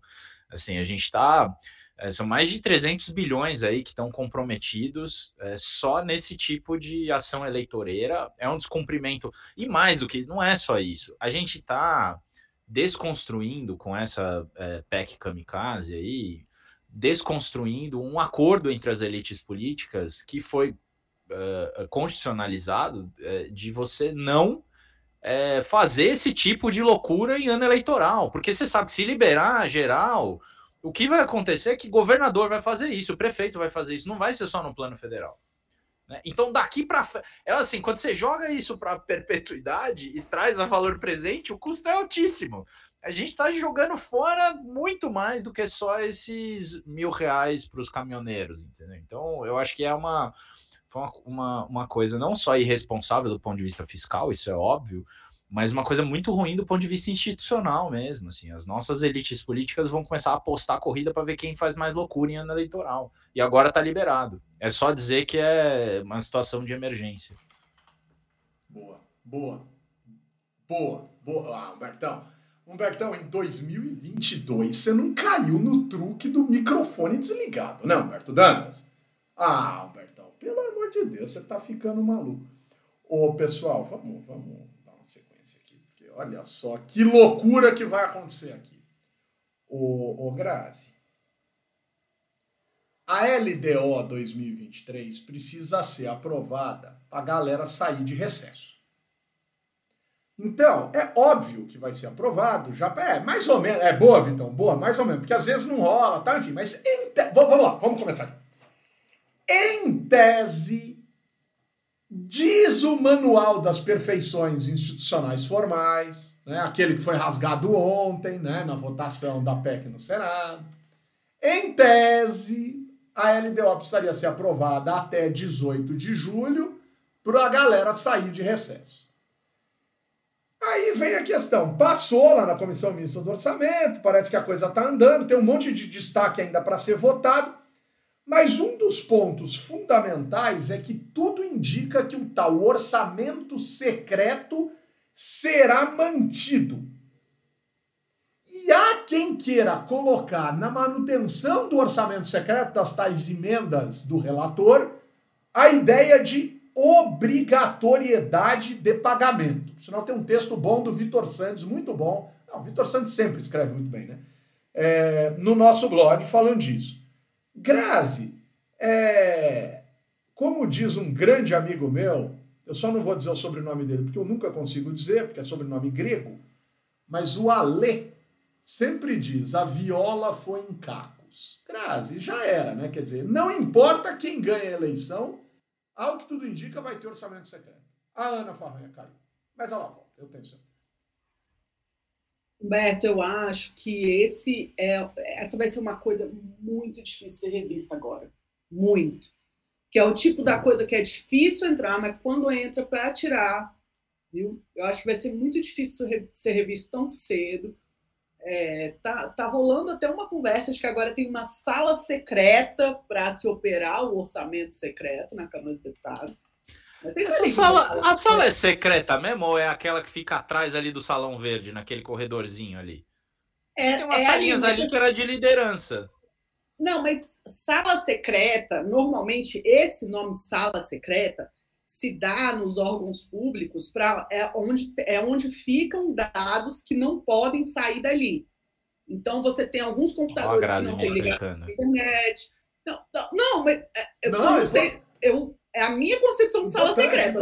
Assim, a gente está é, são mais de 300 bilhões aí que estão comprometidos é, só nesse tipo de ação eleitoreira. É um descumprimento. E mais do que, não é só isso. A gente está desconstruindo com essa é, PEC kamikaze aí, desconstruindo um acordo entre as elites políticas que foi uh, constitucionalizado uh, de você não uh, fazer esse tipo de loucura em ano eleitoral. Porque você sabe que se liberar geral o que vai acontecer é que governador vai fazer isso, o prefeito vai fazer isso, não vai ser só no plano federal. Né? Então, daqui para é assim, quando você joga isso para perpetuidade e traz a valor presente, o custo é altíssimo. A gente está jogando fora muito mais do que só esses mil reais para os caminhoneiros, entendeu? Então, eu acho que é uma uma, uma coisa não só irresponsável do ponto de vista fiscal, isso é óbvio, mas uma coisa muito ruim do ponto de vista institucional mesmo. Assim, as nossas elites políticas vão começar a apostar a corrida para ver quem faz mais loucura em ano eleitoral. E agora está liberado. É só dizer que é uma situação de emergência.
Boa, boa, boa, boa. Ah, Humbertão. Humbertão, em 2022 você não caiu no truque do microfone desligado, né, Humberto Dantas? Ah, Humbertão, pelo amor de Deus, você tá ficando maluco. Ô, pessoal, vamos, vamos Olha só que loucura que vai acontecer aqui. O, o Grazi. A LDO 2023 precisa ser aprovada para a galera sair de recesso. Então, é óbvio que vai ser aprovado, já é mais ou menos, é boa, Vitão, boa, mais ou menos, porque às vezes não rola, tá, enfim, mas em te... vamos lá, vamos começar. Em tese, Diz o Manual das Perfeições Institucionais Formais, né, aquele que foi rasgado ontem né, na votação da PEC no Senado. Em tese, a LDO precisaria ser aprovada até 18 de julho para a galera sair de recesso. Aí vem a questão: passou lá na Comissão Mista do Orçamento, parece que a coisa está andando, tem um monte de destaque ainda para ser votado. Mas um dos pontos fundamentais é que tudo indica que o tal orçamento secreto será mantido. E há quem queira colocar na manutenção do orçamento secreto, das tais emendas do relator, a ideia de obrigatoriedade de pagamento. Sinal, tem um texto bom do Vitor Santos, muito bom. Não, o Vitor Santos sempre escreve muito bem, né? É, no nosso blog falando disso. Grazi, é, como diz um grande amigo meu, eu só não vou dizer o sobrenome dele, porque eu nunca consigo dizer, porque é sobrenome grego, mas o Alê sempre diz: a viola foi em cacos. Grazi, já era, né? Quer dizer, não importa quem ganha a eleição, ao que tudo indica, vai ter orçamento secreto. A Ana Farranha caiu. Mas ela volta, eu tenho certeza.
Humberto, eu acho que esse é, essa vai ser uma coisa muito difícil ser revista agora. Muito. Que é o tipo da coisa que é difícil entrar, mas quando entra para tirar, viu? Eu acho que vai ser muito difícil ser revisto tão cedo. É, tá, tá rolando até uma conversa de que agora tem uma sala secreta para se operar o orçamento secreto na Câmara dos Deputados.
Essa sala, a sala é secreta mesmo ou é aquela que fica atrás ali do salão verde, naquele corredorzinho ali? É, tem umas é salinhas ali, ali que era de liderança.
Não, mas sala secreta, normalmente esse nome sala secreta se dá nos órgãos públicos para é onde, é onde ficam dados que não podem sair dali. Então você tem alguns computadores oh, que não têm ligação à internet. Não, não, não mas é, eu não, não sei, eu é a minha concepção de sala secreta.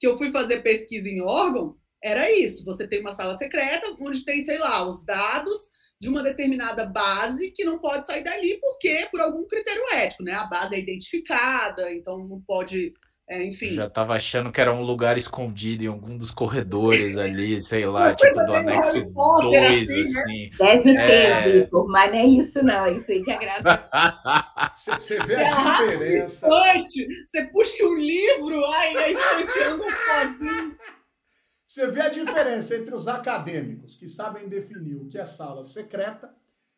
Que eu fui fazer pesquisa em órgão, era isso. Você tem uma sala secreta onde tem, sei lá, os dados de uma determinada base que não pode sair dali porque por algum critério ético, né? A base é identificada, então não pode é, enfim.
Já estava achando que era um lugar escondido em algum dos corredores (laughs) ali, sei lá, tipo do anexo 2, assim, assim.
Né? Deve ter, é... Victor, mas não é isso não, é isso aí que é graça. (laughs)
Você vê a diferença.
Você puxa o um livro, ai, a estante anda sozinho.
Você vê a diferença entre os acadêmicos, que sabem definir o que é sala secreta,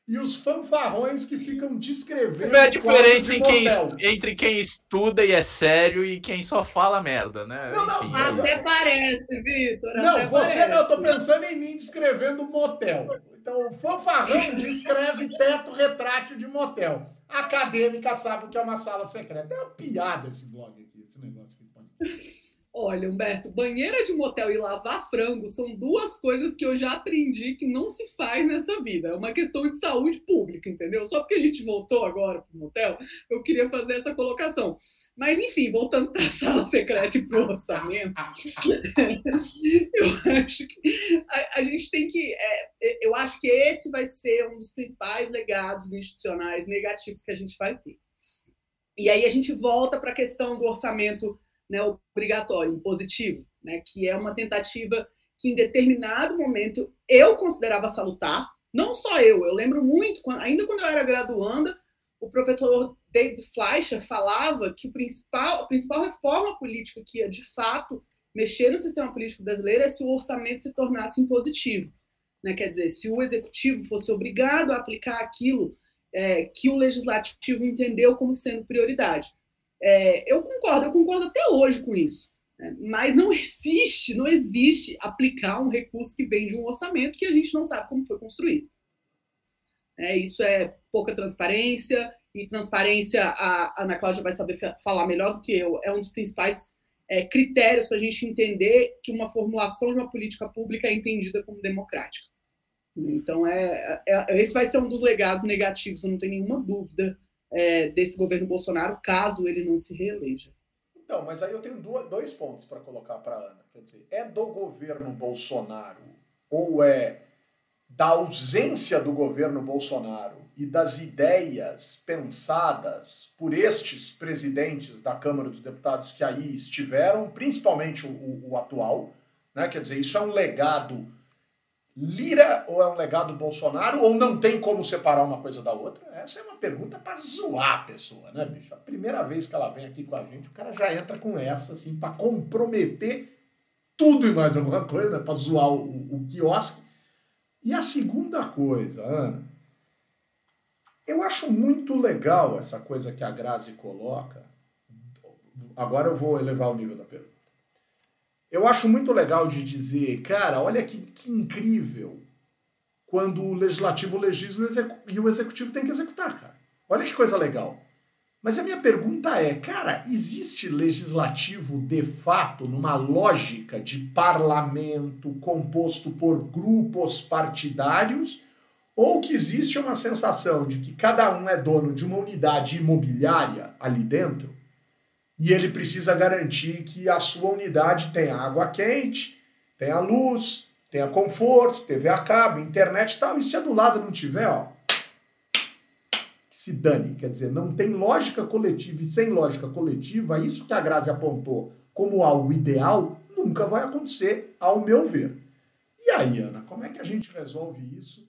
e os fanfarrões que ficam descrevendo. Você
vê a diferença quem, entre quem estuda e é sério e quem só fala merda, né?
Não, não, Enfim, até parece, Vitor.
Não, você parece. não, eu tô pensando em mim descrevendo motel. Então, o fanfarrão (laughs) descreve teto retrátil de motel. A acadêmica sabe o que é uma sala secreta. É uma piada esse blog aqui, esse negócio aqui.
Olha, Humberto, banheira de motel e lavar frango são duas coisas que eu já aprendi que não se faz nessa vida. É uma questão de saúde pública, entendeu? Só porque a gente voltou agora para o motel, eu queria fazer essa colocação. Mas, enfim, voltando para a (laughs) sala secreta e para o orçamento, (laughs) eu acho que a, a gente tem que. É, eu acho que esse vai ser um dos principais legados institucionais negativos que a gente vai ter. E aí a gente volta para a questão do orçamento né, obrigatório, impositivo, né, que é uma tentativa que em determinado momento eu considerava salutar, não só eu, eu lembro muito, ainda quando eu era graduanda, o professor David Fleischer falava que o principal, a principal reforma política que ia, de fato, mexer no sistema político brasileiro é se o orçamento se tornasse impositivo. Né? Quer dizer, se o executivo fosse obrigado a aplicar aquilo é, que o legislativo entendeu como sendo prioridade. É, eu concordo, eu concordo até hoje com isso. Né? Mas não (laughs) existe, não existe aplicar um recurso que vem de um orçamento que a gente não sabe como foi construído. É, isso é pouca transparência, e transparência, a Ana Cláudia vai saber falar melhor do que eu, é um dos principais é, critérios para a gente entender que uma formulação de uma política pública é entendida como democrática. Então, é, é, esse vai ser um dos legados negativos, eu não tenho nenhuma dúvida é, desse governo Bolsonaro, caso ele não se reeleja.
Então, mas aí eu tenho dois pontos para colocar para Ana. Quer dizer, é do governo Bolsonaro ou é da ausência do governo Bolsonaro e das ideias pensadas por estes presidentes da Câmara dos Deputados que aí estiveram, principalmente o, o, o atual, né? quer dizer, isso é um legado Lira ou é um legado Bolsonaro ou não tem como separar uma coisa da outra? Essa é uma pergunta para zoar a pessoa, né, bicho? A primeira vez que ela vem aqui com a gente, o cara já entra com essa, assim, para comprometer tudo e mais alguma coisa, né? para zoar o, o, quiosque. E a segunda coisa, Ana, eu acho muito legal essa coisa que a Grazi coloca. Agora eu vou elevar o nível da pergunta. Eu acho muito legal de dizer, cara, olha que, que incrível quando o legislativo legisla e o executivo tem que executar, cara. Olha que coisa legal. Mas a minha pergunta é, cara, existe legislativo de fato numa lógica de parlamento composto por grupos partidários? Ou que existe uma sensação de que cada um é dono de uma unidade imobiliária ali dentro e ele precisa garantir que a sua unidade tenha água quente, tenha luz, tenha conforto, TV a cabo, internet e tal. E se a do lado não tiver, ó, se dane. Quer dizer, não tem lógica coletiva e sem lógica coletiva, isso que a Grazi apontou como algo ideal, nunca vai acontecer, ao meu ver. E aí, Ana, como é que a gente resolve isso,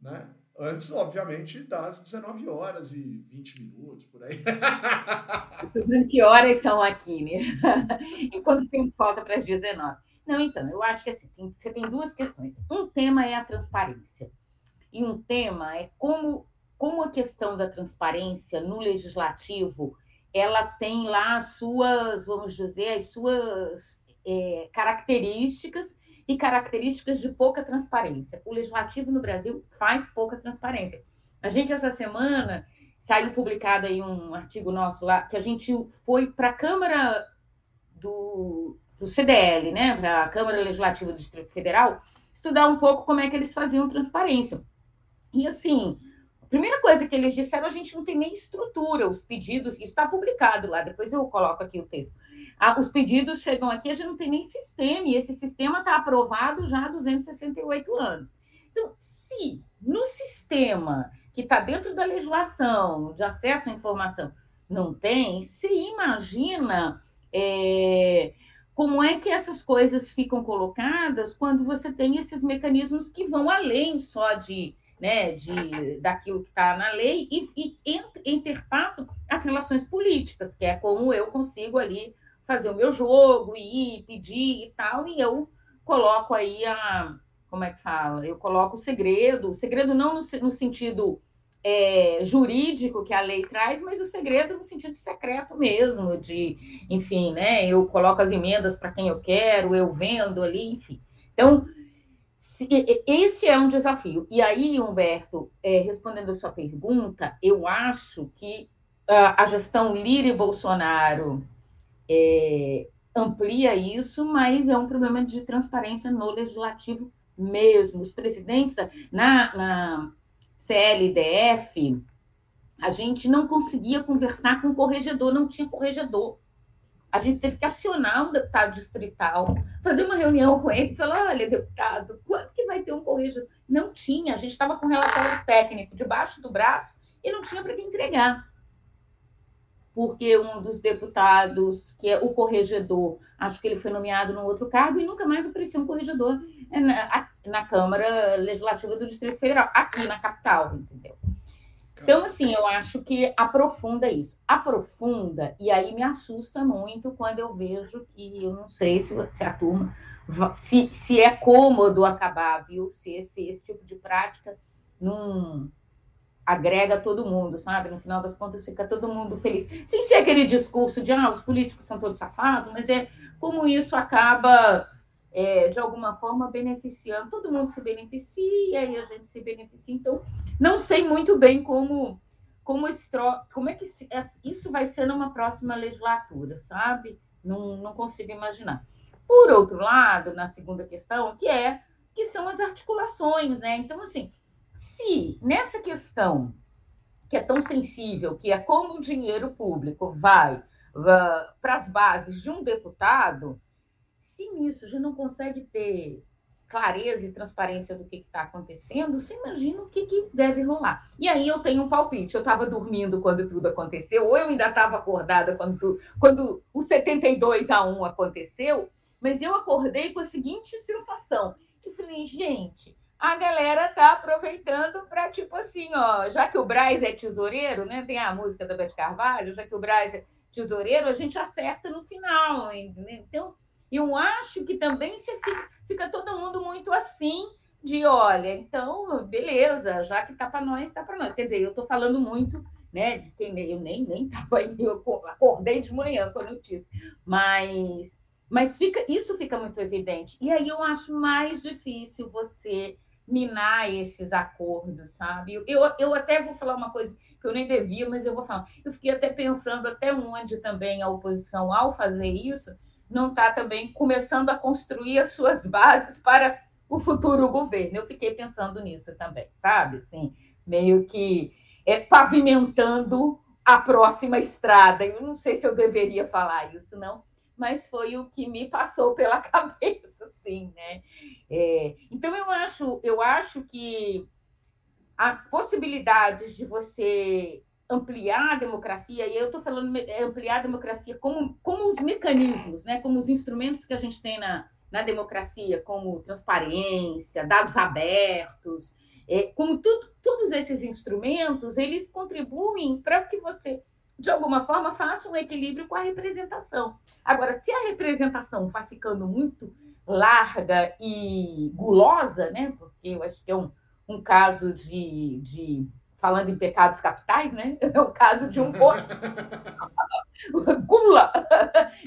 né? Antes, obviamente, das 19 horas e 20 minutos, por aí.
que horas são aqui, né? (laughs) e quanto tempo falta para as 19? Não, então, eu acho que assim, você tem duas questões. Um tema é a transparência. E um tema é como, como a questão da transparência no legislativo ela tem lá as suas, vamos dizer, as suas é, características e características de pouca transparência. O legislativo no Brasil faz pouca transparência. A gente, essa semana, saiu publicado aí um artigo nosso lá, que a gente foi para a Câmara do, do CDL, né, para a Câmara Legislativa do Distrito Federal, estudar um pouco como é que eles faziam transparência. E assim, a primeira coisa que eles disseram, a gente não tem nem estrutura, os pedidos, isso está publicado lá, depois eu coloco aqui o texto os pedidos chegam aqui, a gente não tem nem sistema, e esse sistema está aprovado já há 268 anos. Então, se no sistema que está dentro da legislação de acesso à informação não tem, se imagina é, como é que essas coisas ficam colocadas quando você tem esses mecanismos que vão além só de, né, de daquilo que está na lei e, e interpassam as relações políticas, que é como eu consigo ali fazer o meu jogo, ir, pedir e tal, e eu coloco aí a. Como é que fala? Eu coloco o segredo, o segredo não no, no sentido é, jurídico que a lei traz, mas o segredo no sentido secreto mesmo, de, enfim, né? Eu coloco as emendas para quem eu quero, eu vendo ali, enfim. Então, se, esse é um desafio. E aí, Humberto, é, respondendo a sua pergunta, eu acho que a gestão Lira e Bolsonaro é, amplia isso, mas é um problema de transparência no legislativo mesmo. Os presidentes na, na CLDF, a gente não conseguia conversar com o corregedor, não tinha corregedor. A gente teve que acionar um deputado distrital, fazer uma reunião com ele e falar: olha, deputado, quando que vai ter um corregedor? Não tinha, a gente estava com relatório técnico debaixo do braço e não tinha para quem entregar porque um dos deputados, que é o corregedor, acho que ele foi nomeado num outro cargo e nunca mais apareceu um corregedor na, na Câmara Legislativa do Distrito Federal, aqui na capital, entendeu? Então, assim, eu acho que aprofunda isso. Aprofunda, e aí me assusta muito quando eu vejo que, eu não sei se, se a turma, se, se é cômodo acabar, viu? Se esse, esse tipo de prática não agrega todo mundo, sabe? No final das contas, fica todo mundo feliz. Sem ser aquele discurso de, ah, os políticos são todos safados, mas é como isso acaba é, de alguma forma beneficiando, todo mundo se beneficia e a gente se beneficia. Então, não sei muito bem como como, esse, como é que é, isso vai ser numa próxima legislatura, sabe? Não, não consigo imaginar. Por outro lado, na segunda questão, que é que são as articulações, né? Então, assim, se nessa questão que é tão sensível, que é como o dinheiro público vai uh, para as bases de um deputado, se nisso já não consegue ter clareza e transparência do que está acontecendo, você imagina o que, que, deve rolar. E aí eu tenho um palpite. Eu estava dormindo quando tudo aconteceu, ou eu ainda estava acordada quando, tu, quando o 72 a 1 aconteceu, mas eu acordei com a seguinte sensação: que falei, gente, a galera tá aproveitando para, tipo assim, ó, já que o Braz é tesoureiro, né? Tem a música da Beth Carvalho, já que o Braz é tesoureiro, a gente acerta no final, entendeu? Então eu acho que também você fica, fica todo mundo muito assim de olha, então, beleza, já que tá para nós, tá para nós. Quer dizer, eu estou falando muito, né, de quem eu nem nem (laughs) estava aí, eu acordei de manhã com a notícia, mas mas fica isso fica muito evidente. E aí eu acho mais difícil você minar esses acordos, sabe? Eu, eu até vou falar uma coisa que eu nem devia, mas eu vou falar. Eu fiquei até pensando até onde também a oposição, ao fazer isso, não está também começando a construir as suas (laughs) bases para o futuro governo. Eu fiquei pensando nisso também, sabe? Assim, meio que é, pavimentando a próxima estrada. Eu não sei se eu deveria falar isso, não, mas foi o que me passou pela (laughs) cabeça, assim, né? É, então eu acho, eu acho que as possibilidades de você ampliar a democracia, e eu estou falando é, ampliar a democracia como, como os mecanismos, né, como os instrumentos que a gente tem na, na democracia, como transparência, dados abertos, é, como tudo, todos esses instrumentos, eles contribuem para que você, de alguma forma, faça um equilíbrio com a representação. Agora, se a representação vai ficando muito larga e gulosa, né, porque eu acho que é um, um caso de, de falando em pecados capitais, né? (laughs) É o caso de um (laughs) gula. (laughs)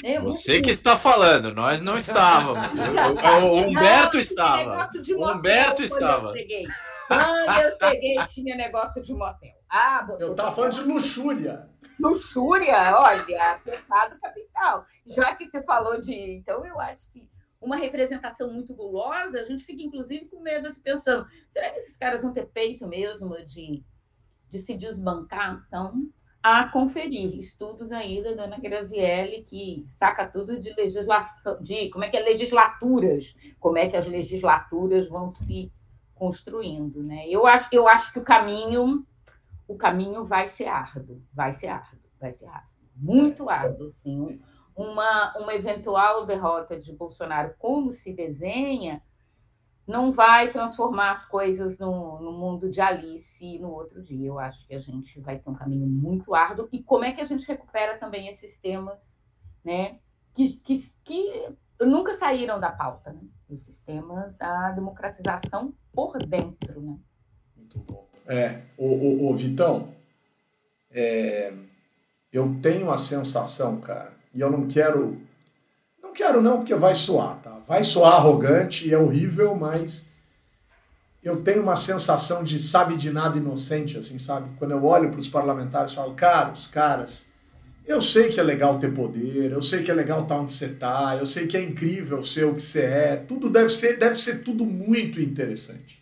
É Você que está falando, nós não estávamos. O, o Humberto não, estava. O Humberto estava.
Eu cheguei. Quando eu cheguei, tinha negócio de motel. Ah,
eu estava falando de luxúria.
Luxúria, olha, pecado capital. Já que você falou de. Então, eu acho que uma representação muito gulosa, a gente fica, inclusive, com medo, assim, pensando: será que esses caras vão ter peito mesmo de de se desbancar, então, a conferir estudos aí da dona Graziele, que saca tudo de legislação, de como é que é legislaturas, como é que as legislaturas vão se construindo, né? Eu acho, eu acho que o caminho, o caminho vai ser árduo, vai ser árduo, vai ser árduo, muito árduo, sim. Uma, uma eventual derrota de Bolsonaro, como se desenha, não vai transformar as coisas no, no, mundo de Alice no outro dia. Eu acho que a gente vai ter um caminho muito árduo. E como é que a gente recupera também esses temas né, que, que, que nunca saíram da pauta, né? Esses temas da democratização por dentro. Né?
Muito bom. É, o, o, Vitão, é, eu tenho a sensação, cara, e eu não quero não quero não, porque vai soar, tá? Vai soar arrogante e é horrível, mas eu tenho uma sensação de sabe de nada inocente, assim, sabe? Quando eu olho para os parlamentares, falo, caros, caras, eu sei que é legal ter poder, eu sei que é legal estar onde você está, eu sei que é incrível ser o que você é, tudo deve ser, deve ser tudo muito interessante.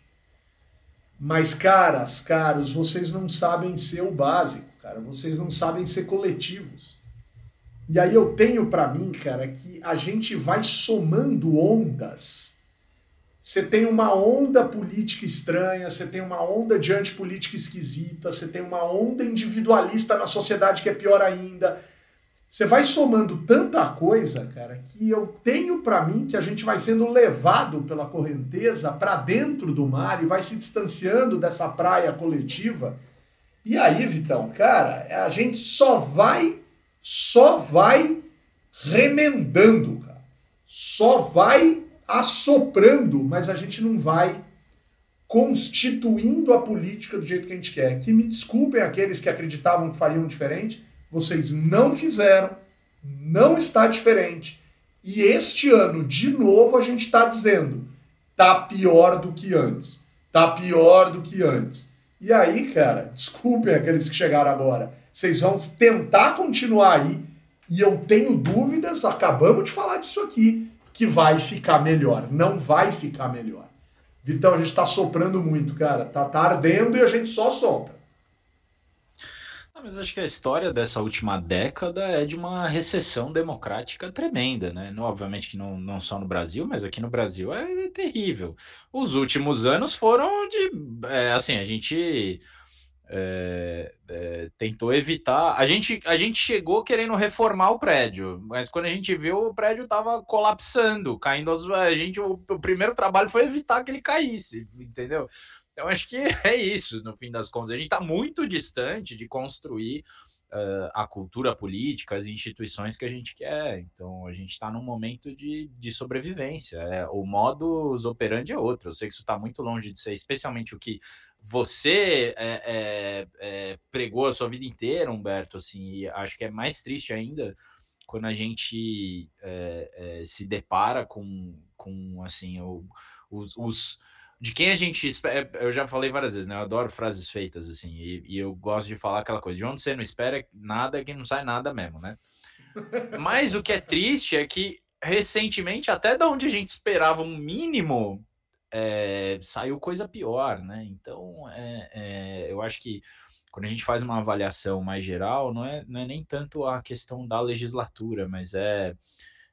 Mas, caras, caros, vocês não sabem ser o básico, cara, vocês não sabem ser coletivos. E aí eu tenho para mim, cara, que a gente vai somando ondas. Você tem uma onda política estranha, você tem uma onda de antipolítica esquisita, você tem uma onda individualista na sociedade que é pior ainda. Você vai somando tanta coisa, cara, que eu tenho para mim que a gente vai sendo levado pela correnteza para dentro do mar e vai se distanciando dessa praia coletiva E aí, Vitão, cara, a gente só vai, só vai remendando, cara. Só vai assoprando, mas a gente não vai constituindo a política do jeito que a gente quer. Que me desculpem aqueles que acreditavam que fariam diferente, vocês não fizeram, não está diferente. E este ano, de novo, a gente está dizendo, tá pior do que antes. Tá pior do que antes. E aí, cara, desculpem aqueles que chegaram agora. Vocês vão tentar continuar aí. E eu tenho dúvidas, acabamos de falar disso aqui, que vai ficar melhor. Não vai ficar melhor. Vitão, a gente está soprando muito, cara. Tá, tá ardendo e a gente só sopra.
Não, mas acho que a história dessa última década é de uma recessão democrática tremenda, né? Não, obviamente que não, não só no Brasil, mas aqui no Brasil é, é terrível. Os últimos anos foram de. É, assim, a gente. É, é, tentou evitar. A gente, a gente chegou querendo reformar o prédio, mas quando a gente viu, o prédio estava colapsando, caindo. Aos, a gente, o, o, primeiro trabalho foi evitar que ele caísse, entendeu? Então acho que (laughs) é isso, no fim das contas. A gente está muito distante de construir uh, a cultura política, as instituições que a gente quer. Então a gente está num momento de, de sobrevivência. É, o modus operandi é outro. Eu sei que isso está muito longe de ser, especialmente o que você é, é, é, pregou a sua vida inteira, Humberto, assim, e acho que é mais triste ainda quando a gente é, é, se depara com, com assim, o, os, os, de quem a gente espera, eu já falei várias vezes, né, eu adoro frases feitas, assim, e, e eu gosto de falar aquela coisa, de onde você não espera nada é que não sai nada mesmo, né, mas o que é triste é que recentemente, até da onde a gente esperava um mínimo, é, saiu coisa pior, né? Então, é, é, eu acho que quando a gente faz uma avaliação mais geral, não é, não é nem tanto a questão da legislatura, mas é,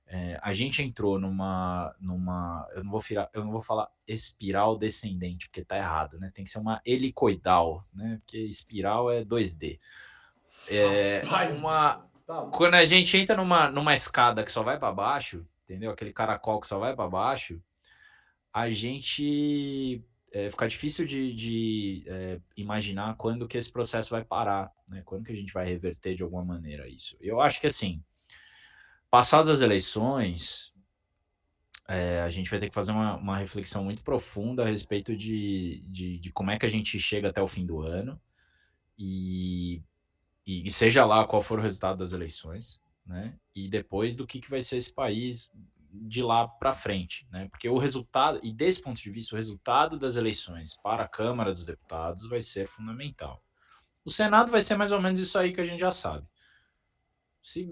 é a gente entrou numa, numa eu não vou eu não vou falar espiral descendente, porque tá errado, né? Tem que ser uma helicoidal, né? Porque espiral é 2D. É uma tá quando a gente entra numa, numa escada que só vai para baixo, entendeu? Aquele caracol que só vai para baixo, a gente é, fica difícil de, de é, imaginar quando que esse processo vai parar, né? Quando que a gente vai reverter de alguma maneira isso. Eu acho que assim, passadas as eleições, é, a gente vai ter que fazer uma, uma reflexão muito profunda a respeito de, de, de, como é que a gente chega até o fim do ano e, e, e seja lá qual for o resultado das eleições, né? E depois do que, que vai ser esse país de lá para frente, né? Porque o resultado, e desse ponto de vista, o resultado das eleições para a Câmara dos Deputados vai ser fundamental. O Senado vai ser mais ou menos isso aí que a gente já sabe. Se,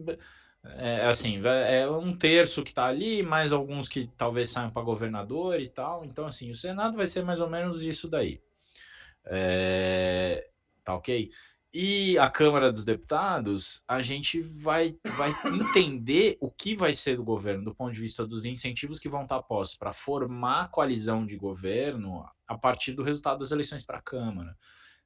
é, assim, é um terço que está ali, mais alguns que talvez saiam para governador e tal. Então, assim, o Senado vai ser mais ou menos isso daí. É, tá ok? e a Câmara dos Deputados, a gente vai, vai entender o que vai ser do governo do ponto de vista dos incentivos que vão estar postos para formar a coalizão de governo a partir do resultado das eleições para a Câmara.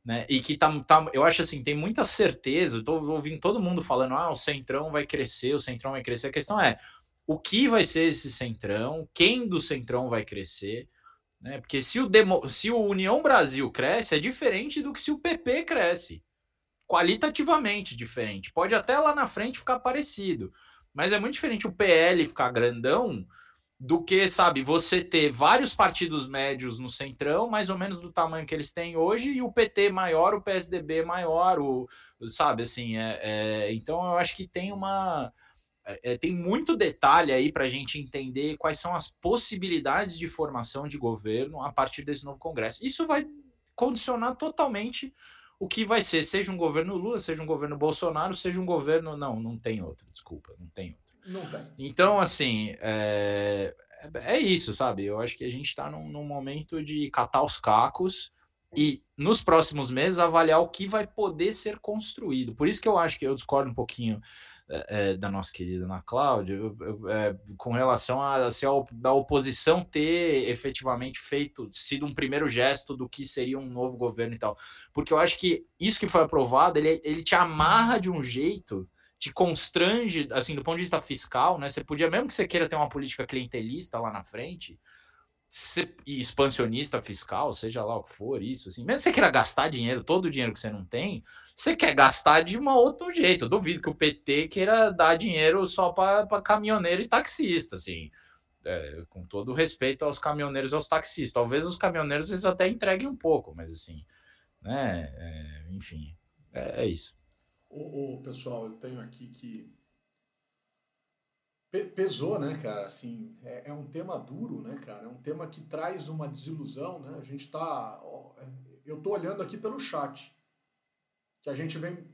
Né? E que tá, tá, eu acho assim, tem muita certeza, tô ouvindo todo mundo falando, ah, o Centrão vai crescer, o Centrão vai crescer. A questão é, o que vai ser esse Centrão, quem do Centrão vai crescer, né? Porque se o, Demo, se o União Brasil cresce, é diferente do que se o PP cresce qualitativamente diferente. Pode até lá na frente ficar parecido, mas é muito diferente o PL ficar grandão do que, sabe, você ter vários partidos médios no centrão, mais ou menos do tamanho que eles têm hoje, e o PT maior, o PSDB maior, o, sabe, assim, é, é então eu acho que tem uma. É, é tem muito detalhe aí para a gente entender quais são as possibilidades de formação de governo a partir desse novo Congresso. Isso vai condicionar totalmente o que vai ser, seja um governo Lula, seja um governo Bolsonaro, seja um governo. Não, não tem outro, desculpa, não tem outro.
Não tem.
Então, assim, é, é isso, sabe? Eu acho que a gente está num, num momento de catar os cacos e nos próximos meses avaliar o que vai poder ser construído. Por isso que eu acho que eu discordo um pouquinho é, da nossa querida Ana Cláudia, é, com relação a, a da oposição ter efetivamente feito, sido um primeiro gesto do que seria um novo governo e tal. Porque eu acho que isso que foi aprovado, ele, ele te amarra de um jeito, te constrange, assim, do ponto de vista fiscal, né? Você podia, mesmo que você queira ter uma política clientelista lá na frente, expansionista fiscal, seja lá o que for, isso, assim, mesmo que você queira gastar dinheiro, todo o dinheiro que você não tem, você quer gastar de um outro jeito. Eu duvido que o PT queira dar dinheiro só para caminhoneiro e taxista, assim. É, com todo respeito aos caminhoneiros e aos taxistas. Talvez os caminhoneiros eles até entreguem um pouco, mas assim, né? É, enfim, é, é isso.
O, o, pessoal, eu tenho aqui que pesou, né, cara? Assim, é, é, um tema duro, né, cara? É um tema que traz uma desilusão, né? A gente tá. Ó, eu tô olhando aqui pelo chat. Que a gente vem.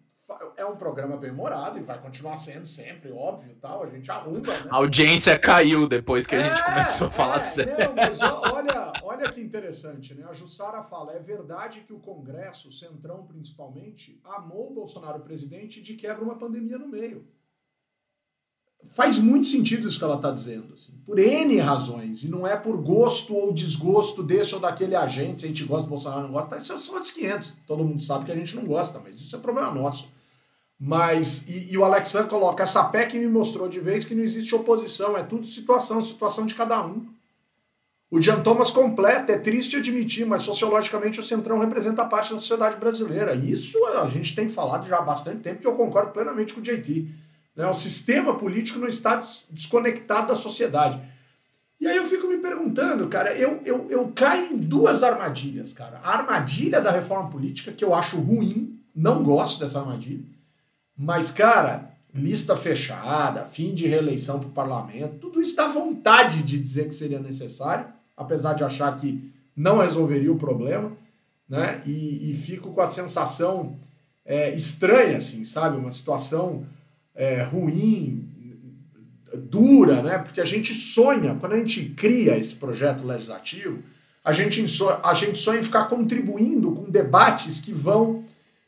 É um programa bem humorado e vai continuar sendo sempre, óbvio tal. A gente arruma, né?
A audiência caiu depois que a gente é, começou a falar
é,
sério.
Não, mas (laughs) olha, olha que interessante, né? A Jussara fala: é verdade que o Congresso, o Centrão principalmente, amou o Bolsonaro presidente de quebra uma pandemia no meio faz muito sentido isso que ela está dizendo, assim, por N razões, e não é por gosto ou desgosto desse ou daquele agente, se a gente gosta do Bolsonaro não gosta, isso são outros 500, todo mundo sabe que a gente não gosta, mas isso é problema nosso. Mas, e, e o Alexandre coloca, essa PEC me mostrou de vez que não existe oposição, é tudo situação, situação de cada um. O Jean Thomas completa, é triste admitir, mas sociologicamente o Centrão representa parte da sociedade brasileira. Isso a gente tem falado já há bastante tempo e eu concordo plenamente com o JT. Né? O sistema político não está desconectado da sociedade. E aí eu fico me perguntando, cara, eu, eu, eu caio em duas armadilhas, cara. A armadilha da reforma política, que eu acho ruim, não gosto dessa armadilha. Mas, cara, lista fechada, fim de reeleição para o parlamento, tudo isso dá vontade de dizer que seria necessário, apesar de achar que não resolveria o problema, né? E, e fico com a sensação é, estranha, assim, sabe? Uma situação é, ruim, dura, né? Porque a gente sonha, quando a gente cria esse projeto legislativo, a gente, a gente sonha em ficar contribuindo com debates que vão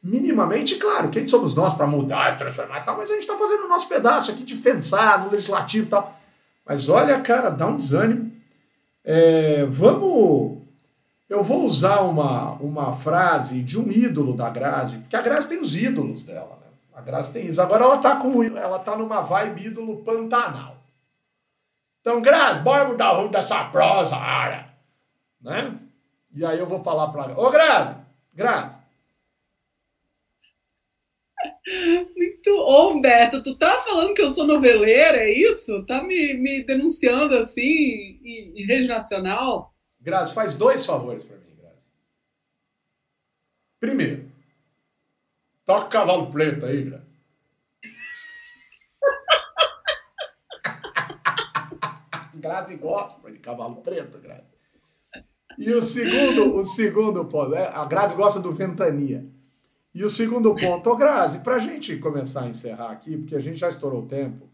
minimamente, claro, quem somos nós para mudar, transformar e tal, mas a gente está fazendo o nosso pedaço aqui de pensar no legislativo e tal. Mas olha, cara, dá um desânimo. É, vamos. Eu vou usar uma, uma frase de um ídolo da Grazi, porque a Grazi tem os ídolos dela. Né? A Grazi tem isso. Agora ela tá com ela tá numa vibe ídolo Pantanal. Então, Grazi, bora mudar o rumo dessa prosa, área. Né? E aí eu vou falar para Ô, Grazi, Grazi.
Muito Ô, Humberto, tu tá falando que eu sou noveleira, é isso? Tá me, me denunciando assim em, em rede nacional?
Grazi, faz dois favores para mim, Grazi. Primeiro, Toca cavalo preto aí, Graça. (laughs) Grazi gosta de cavalo preto, Grazi. E o segundo, o segundo ponto, é, a Grazi gosta do Ventania. E o segundo ponto, Grazi, pra gente começar a encerrar aqui, porque a gente já estourou o tempo,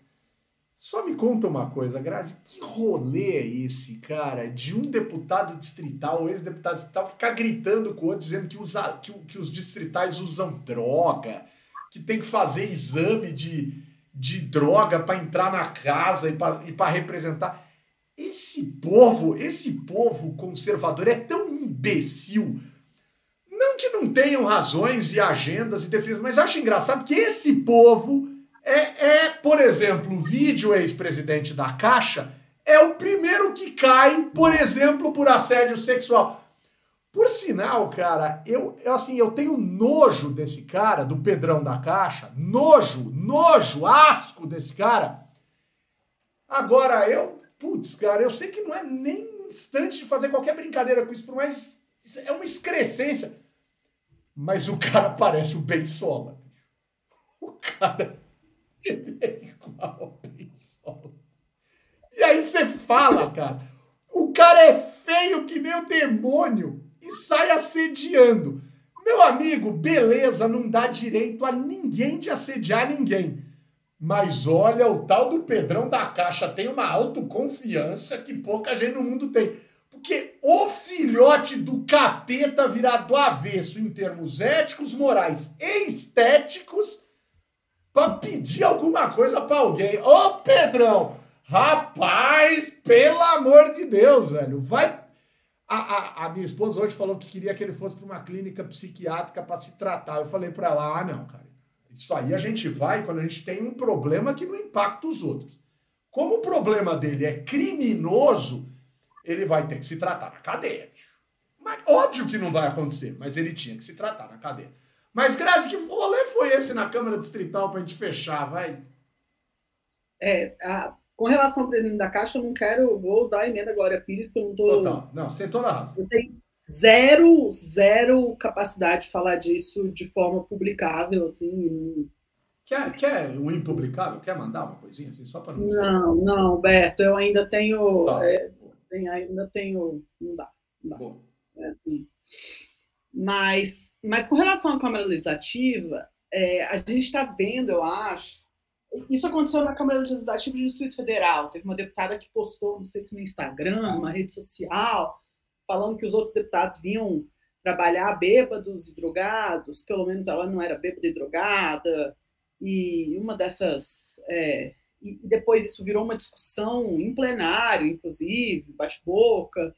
só me conta uma coisa, Grazi, que rolê é esse, cara, de um deputado distrital, ex-deputado distrital, ficar gritando com o outro, dizendo que, usa, que, que os distritais usam droga, que tem que fazer exame de, de droga para entrar na casa e para representar. Esse povo, esse povo conservador é tão imbecil. Não que não tenham razões e agendas e defesas, mas acho engraçado que esse povo é, é, por exemplo, o vídeo ex-presidente da Caixa é o primeiro que cai, por exemplo, por assédio sexual. Por sinal, cara, eu, eu assim, eu tenho nojo desse cara, do Pedrão da Caixa, nojo, nojo, asco desse cara. Agora, eu, putz, cara, eu sei que não é nem instante de fazer qualquer brincadeira com isso, por mais é uma excrescência. Mas o cara parece o Ben Sola. O cara é igual ao Brizola. E aí você fala, cara, o cara é feio que nem o demônio e sai assediando. Meu amigo, beleza, não dá direito a ninguém de assediar ninguém. Mas olha, o tal do Pedrão da Caixa tem uma autoconfiança que pouca gente no mundo tem. Porque o filhote do capeta virado do avesso em termos éticos, morais e estéticos para pedir alguma coisa para alguém. Ô, Pedrão! Rapaz, pelo amor de Deus, velho, vai. A, a, a minha esposa hoje falou que queria que ele fosse para uma clínica psiquiátrica para se tratar. Eu falei para ela: ah, não, cara. Isso aí a gente vai quando a gente tem um problema que não impacta os outros. Como o problema dele é criminoso, ele vai ter que se tratar na cadeia. Mas, óbvio que não vai acontecer, mas ele tinha que se tratar na cadeia. Mas, Grazi, que rolê foi esse na Câmara Distrital para a gente fechar, vai?
É, a, com relação ao presidente da Caixa, eu não quero, vou usar a emenda Glória Pires, que eu não tô.
Total. Não, você tem toda a razão.
Eu tenho zero, zero capacidade de falar disso de forma publicável, assim.
Quer, quer o impublicável? Quer mandar uma coisinha assim, só para não
Não, não, Beto, eu ainda tenho. Tá. É, ainda tenho. Não dá. Não dá. É assim. Mas, mas com relação à Câmara Legislativa, é, a gente está vendo, eu acho. Isso aconteceu na Câmara Legislativa do Distrito Federal. Teve uma deputada que postou, não sei se no Instagram, uma rede social, falando que os outros deputados vinham trabalhar bêbados e drogados, pelo menos ela não era bêbada e drogada, e uma dessas. É, e depois isso virou uma discussão em plenário, inclusive, bate-boca.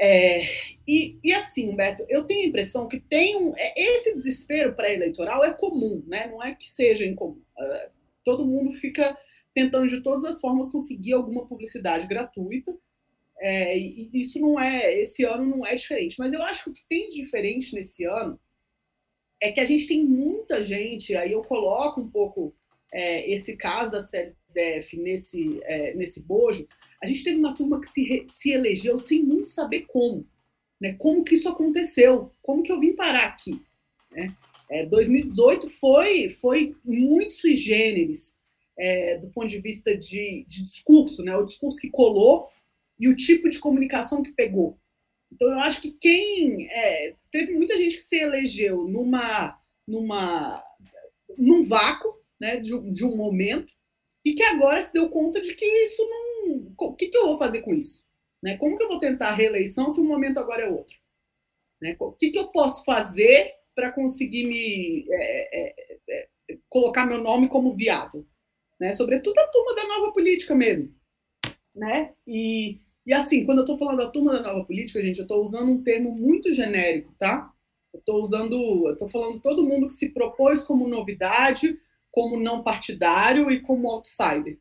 É, e, e, assim, Humberto, eu tenho a impressão que tem um, é, esse desespero pré-eleitoral é comum, né? não é que seja incomum. Uh, todo mundo fica tentando de todas as formas conseguir alguma publicidade gratuita. É, e isso não é, esse ano não é diferente. Mas eu acho que o que tem de diferente nesse ano é que a gente tem muita gente, aí eu coloco um pouco é, esse caso da CLDF nesse, é, nesse bojo, a gente teve uma turma que se, se elegeu sem muito saber como, né? Como que isso aconteceu? Como que eu vim parar aqui? Né? É, 2018 foi, foi muito sui generis é, do ponto de vista de, de discurso, né? O discurso que colou e o tipo de comunicação que pegou. Então, eu acho que quem. É, teve muita gente que se elegeu numa, numa, num vácuo né, de, de um momento e que agora se deu conta de que isso não. O que, que eu vou fazer com isso? Né? Como que eu vou tentar a reeleição se o momento agora é outro? Né? O que, que eu posso fazer para conseguir me é, é, é, colocar meu nome como viável? Né? Sobretudo a turma da nova política mesmo. Né? E, e assim, quando eu estou falando da turma da nova política, gente, eu estou usando um termo muito genérico, tá? Eu estou usando, eu estou falando todo mundo que se propôs como novidade, como não partidário e como outsider.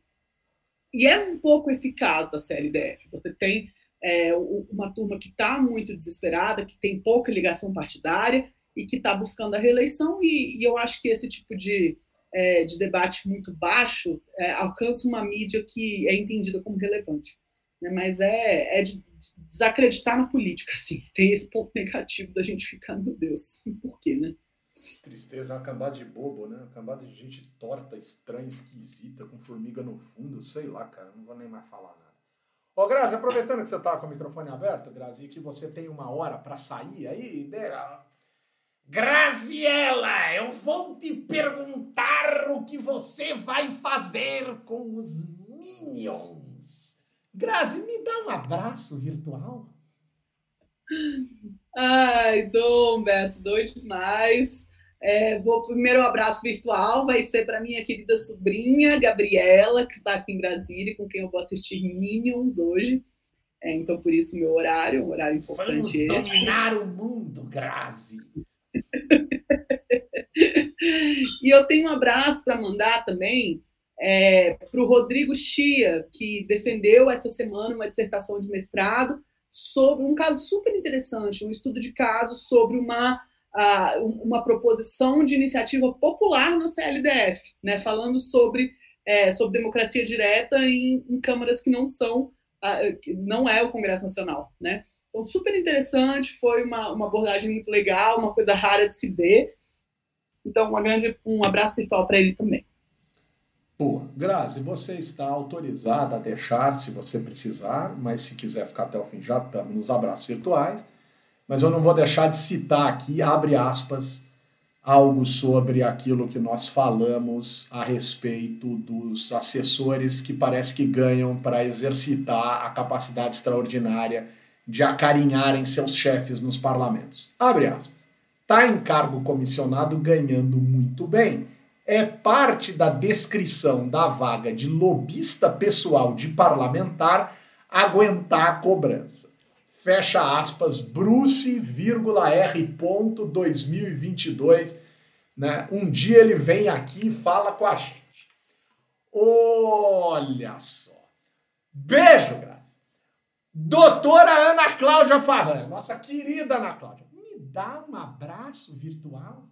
E é um pouco esse caso da CLDF. Você tem é, uma turma que está muito desesperada, que tem pouca ligação partidária e que está buscando a reeleição, e, e, eu acho que esse tipo de, é, de debate muito baixo é, alcança uma mídia que é entendida como relevante né? mas é, é de desacreditar na política, assim. Tem esse ponto negativo da gente ficar, meu Deus, por quê, né?
Tristeza, uma cambada de bobo, né? Uma cambada de gente torta, estranha, esquisita, com formiga no fundo, sei lá, cara, não vou nem mais falar nada. Ô, Grazi, aproveitando que você tá com o microfone aberto, Grazi, e que você tem uma hora para sair aí, né? Eu vou te perguntar o que você vai fazer com os Minions. Grazi, me dá um abraço virtual.
Ai, dom, Beto, dois demais. É, vou primeiro um abraço virtual vai ser para minha querida sobrinha Gabriela, que está aqui em Brasília, com quem eu vou assistir Minions hoje. É, então, por isso, meu horário, um horário importante.
Vamos dominar o mundo, Grazi. (laughs)
e eu tenho um abraço para mandar também é, para o Rodrigo Chia, que defendeu essa semana uma dissertação de mestrado sobre um caso super interessante, um estudo de caso sobre uma, uma proposição de iniciativa popular na CLDF, né, falando sobre, é, sobre democracia direta em, em, câmaras que não são, não é o Congresso Nacional. Né? Então, super interessante, foi uma, uma abordagem muito legal, uma coisa rara de se ver. Então, uma grande, um abraço virtual para ele também.
Boa. Grazi, você está autorizada a deixar se você precisar, mas se quiser ficar até o fim, já estamos nos abraços virtuais. Mas eu não vou deixar de citar aqui, abre aspas, algo sobre aquilo que nós falamos a respeito dos assessores que parece que ganham para exercitar a capacidade extraordinária de acarinharem seus chefes nos parlamentos. Abre aspas. Está em cargo comissionado ganhando muito bem é parte da descrição da vaga de lobista pessoal de parlamentar aguentar a cobrança. Fecha aspas, Bruce, R. 2022. Né? Um dia ele vem aqui e fala com a gente. Olha só. Beijo, Graça. Doutora Ana Cláudia Farran, nossa querida Ana Cláudia, me dá um abraço virtual?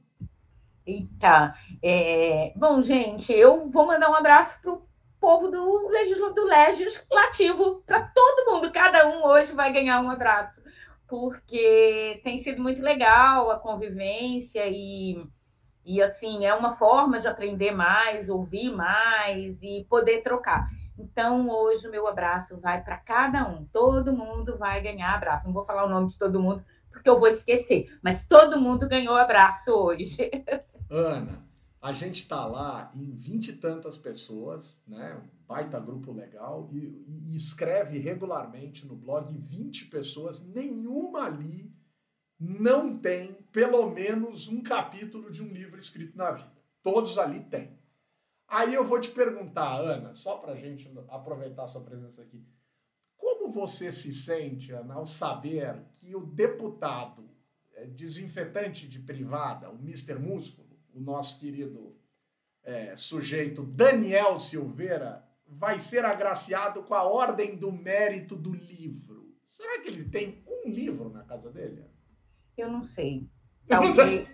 Eita, é... bom, gente, eu vou mandar um abraço para o povo do, do legislativo, para todo mundo, cada um hoje vai ganhar um abraço, porque tem sido muito legal a convivência e, e assim, é uma forma de aprender mais, ouvir mais e poder trocar. Então, hoje, o meu abraço vai para cada um. Todo mundo vai ganhar abraço. Não vou falar o nome de todo mundo, porque eu vou esquecer. Mas todo mundo ganhou abraço hoje. (laughs)
Ana, a gente está lá em vinte e tantas pessoas, né? Um baita grupo legal, e, e escreve regularmente no blog 20 pessoas, nenhuma ali não tem pelo menos um capítulo de um livro escrito na vida. Todos ali têm. Aí eu vou te perguntar, Ana, só para a gente aproveitar a sua presença aqui. Como você se sente, Ana, ao saber que o deputado é, desinfetante de privada, o Mr. Músculo, o nosso querido é, sujeito Daniel Silveira, vai ser agraciado com a Ordem do Mérito do Livro? Será que ele tem um livro na casa dele?
Eu não sei. (laughs)
Talvez.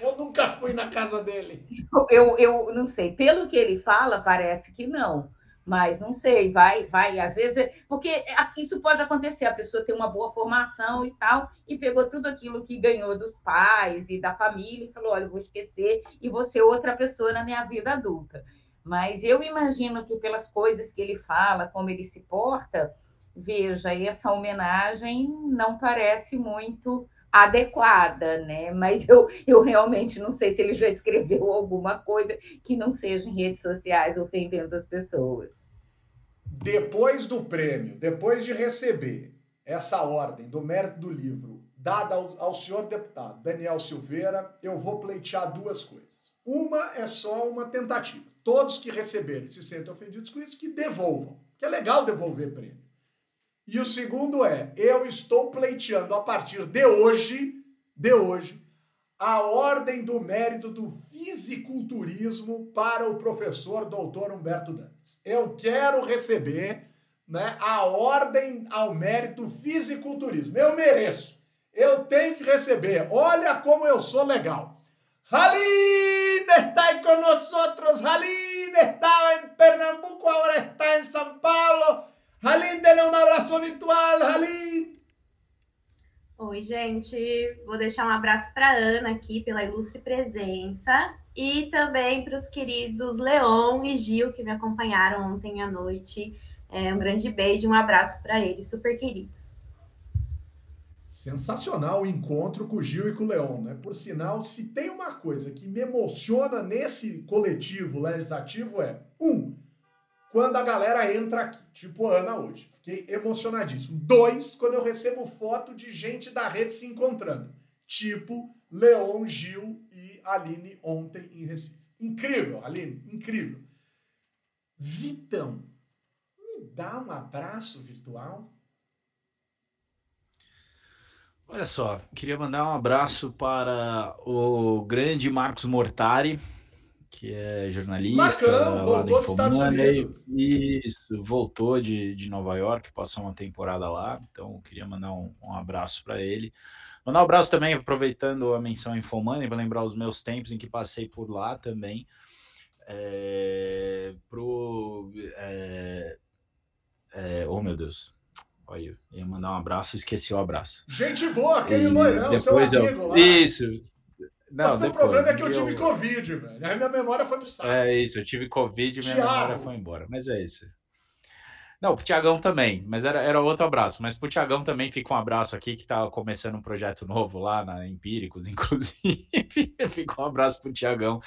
eu nunca fui na casa dele.
Eu, eu não sei. Pelo que ele fala, parece que não. Mas não sei, vai, vai, às vezes, porque isso pode acontecer, a pessoa tem uma boa formação e tal, e pegou tudo aquilo que ganhou dos pais e da família e falou: olha, vou esquecer e vou ser outra pessoa na minha vida adulta. Mas eu imagino que pelas coisas que ele fala, como ele se porta, veja, essa homenagem não parece muito adequada, né? Mas eu, eu realmente não sei se ele já escreveu alguma coisa que não seja em redes sociais ofendendo as pessoas.
Depois do prêmio, depois de receber essa ordem do mérito do livro dada ao, ao senhor deputado Daniel Silveira, eu vou pleitear duas coisas. Uma é só uma tentativa. Todos que receberem se sentem ofendidos com isso, que devolvam. Que é legal devolver prêmio. E o segundo é, eu estou pleiteando a partir de hoje, de hoje, a ordem do mérito do fisiculturismo para o professor doutor Humberto Dantas. Eu quero receber né, a ordem ao mérito fisiculturismo. Eu mereço. Eu tenho que receber. Olha como eu sou legal. Haline está nós, Haline estava em Pernambuco, agora está em São Paulo. Halim, dê um abraço virtual, Halim!
Oi, gente. Vou deixar um abraço para Ana aqui pela ilustre presença e também para os queridos Leon e Gil que me acompanharam ontem à noite. É, um grande beijo, um abraço para eles, super queridos.
Sensacional o encontro com o Gil e com o Leon, né? Por sinal, se tem uma coisa que me emociona nesse coletivo legislativo é um quando a galera entra aqui, tipo Ana hoje. Fiquei emocionadíssimo. Dois, quando eu recebo foto de gente da rede se encontrando, tipo Leon, Gil e Aline ontem em Recife. Incrível, Aline, incrível. Vitão, me dá um abraço virtual?
Olha só, queria mandar um abraço para o grande Marcos Mortari, que é jornalista
Bacana,
lá
do Infomoney.
Isso, voltou de, de Nova York, passou uma temporada lá, então queria mandar um, um abraço para ele. Mandar um abraço também, aproveitando a menção Infomani, para lembrar os meus tempos em que passei por lá também. É, pro. É, é, oh, meu Deus. Olha, ia mandar um abraço, esqueci o abraço.
Gente boa, aquele e loirão, seu amigo
eu,
lá.
Isso,
não, Mas o problema é que eu tive eu... Covid, velho. Aí minha memória foi pro saco.
É isso, eu tive Covid e minha Thiago. memória foi embora. Mas é isso. Não, pro Tiagão também, mas era, era outro abraço. Mas pro Tiagão também fica um abraço aqui, que tá começando um projeto novo lá na Empíricos, (laughs) inclusive. fica um abraço pro Tiagão.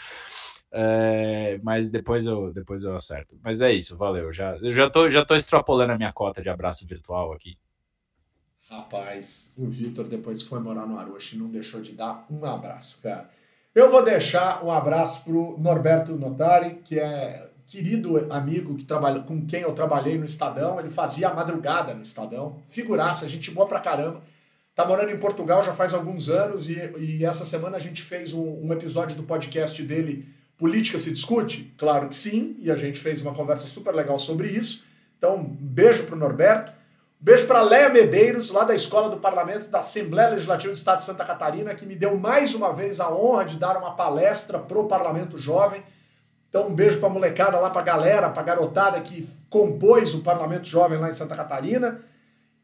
É, mas depois eu, depois eu acerto. Mas é isso, valeu. Já, eu já tô, já tô extrapolando a minha cota de abraço virtual aqui.
Rapaz, o Vitor, depois que foi morar no Aroche, não deixou de dar um abraço, cara. Eu vou deixar um abraço pro Norberto Notari, que é querido amigo que trabalha, com quem eu trabalhei no Estadão. Ele fazia a madrugada no Estadão. Figuraça, gente boa pra caramba. Tá morando em Portugal já faz alguns anos e, e essa semana a gente fez um, um episódio do podcast dele, Política se Discute? Claro que sim, e a gente fez uma conversa super legal sobre isso. Então, um beijo pro Norberto. Beijo para Léa Medeiros, lá da Escola do Parlamento da Assembleia Legislativa do Estado de Santa Catarina, que me deu mais uma vez a honra de dar uma palestra pro Parlamento Jovem. Então, um beijo para molecada lá, para galera, para garotada que compôs o Parlamento Jovem lá em Santa Catarina.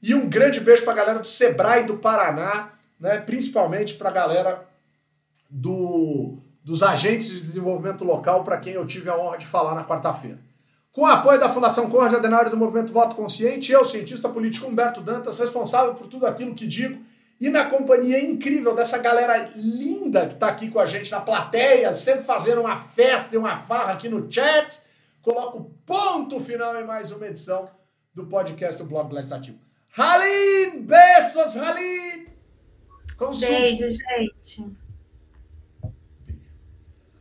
E um grande beijo para a galera do Sebrae do Paraná, né? principalmente para a galera do, dos agentes de desenvolvimento local, para quem eu tive a honra de falar na quarta-feira. Com o apoio da Fundação Conrad Adenauer do Movimento Voto Consciente, eu, cientista político Humberto Dantas, responsável por tudo aquilo que digo, e na companhia incrível dessa galera linda que está aqui com a gente na plateia, sempre fazendo uma festa e uma farra aqui no chat, coloco ponto final em mais uma edição do podcast do Blog Legislativo. Halim! Beijos, Halim!
Beijo, gente.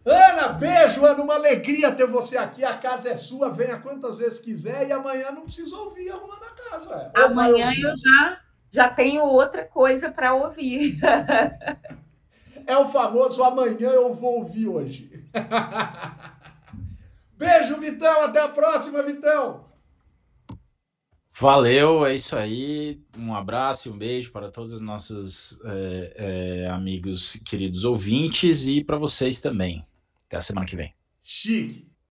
Ana, beijo, Ana, uma alegria ter você aqui. A casa é sua, venha quantas vezes quiser e amanhã não precisa ouvir arrumando a casa.
É. Amanhã eu já, já tenho outra coisa para ouvir. (laughs)
é o famoso amanhã eu vou ouvir hoje. (laughs) beijo, Vitão, até a próxima, Vitão.
Valeu, é isso aí. Um abraço e um beijo para todos os nossos é, é, amigos, queridos ouvintes, e para vocês também. Até a semana que vem.
Chique.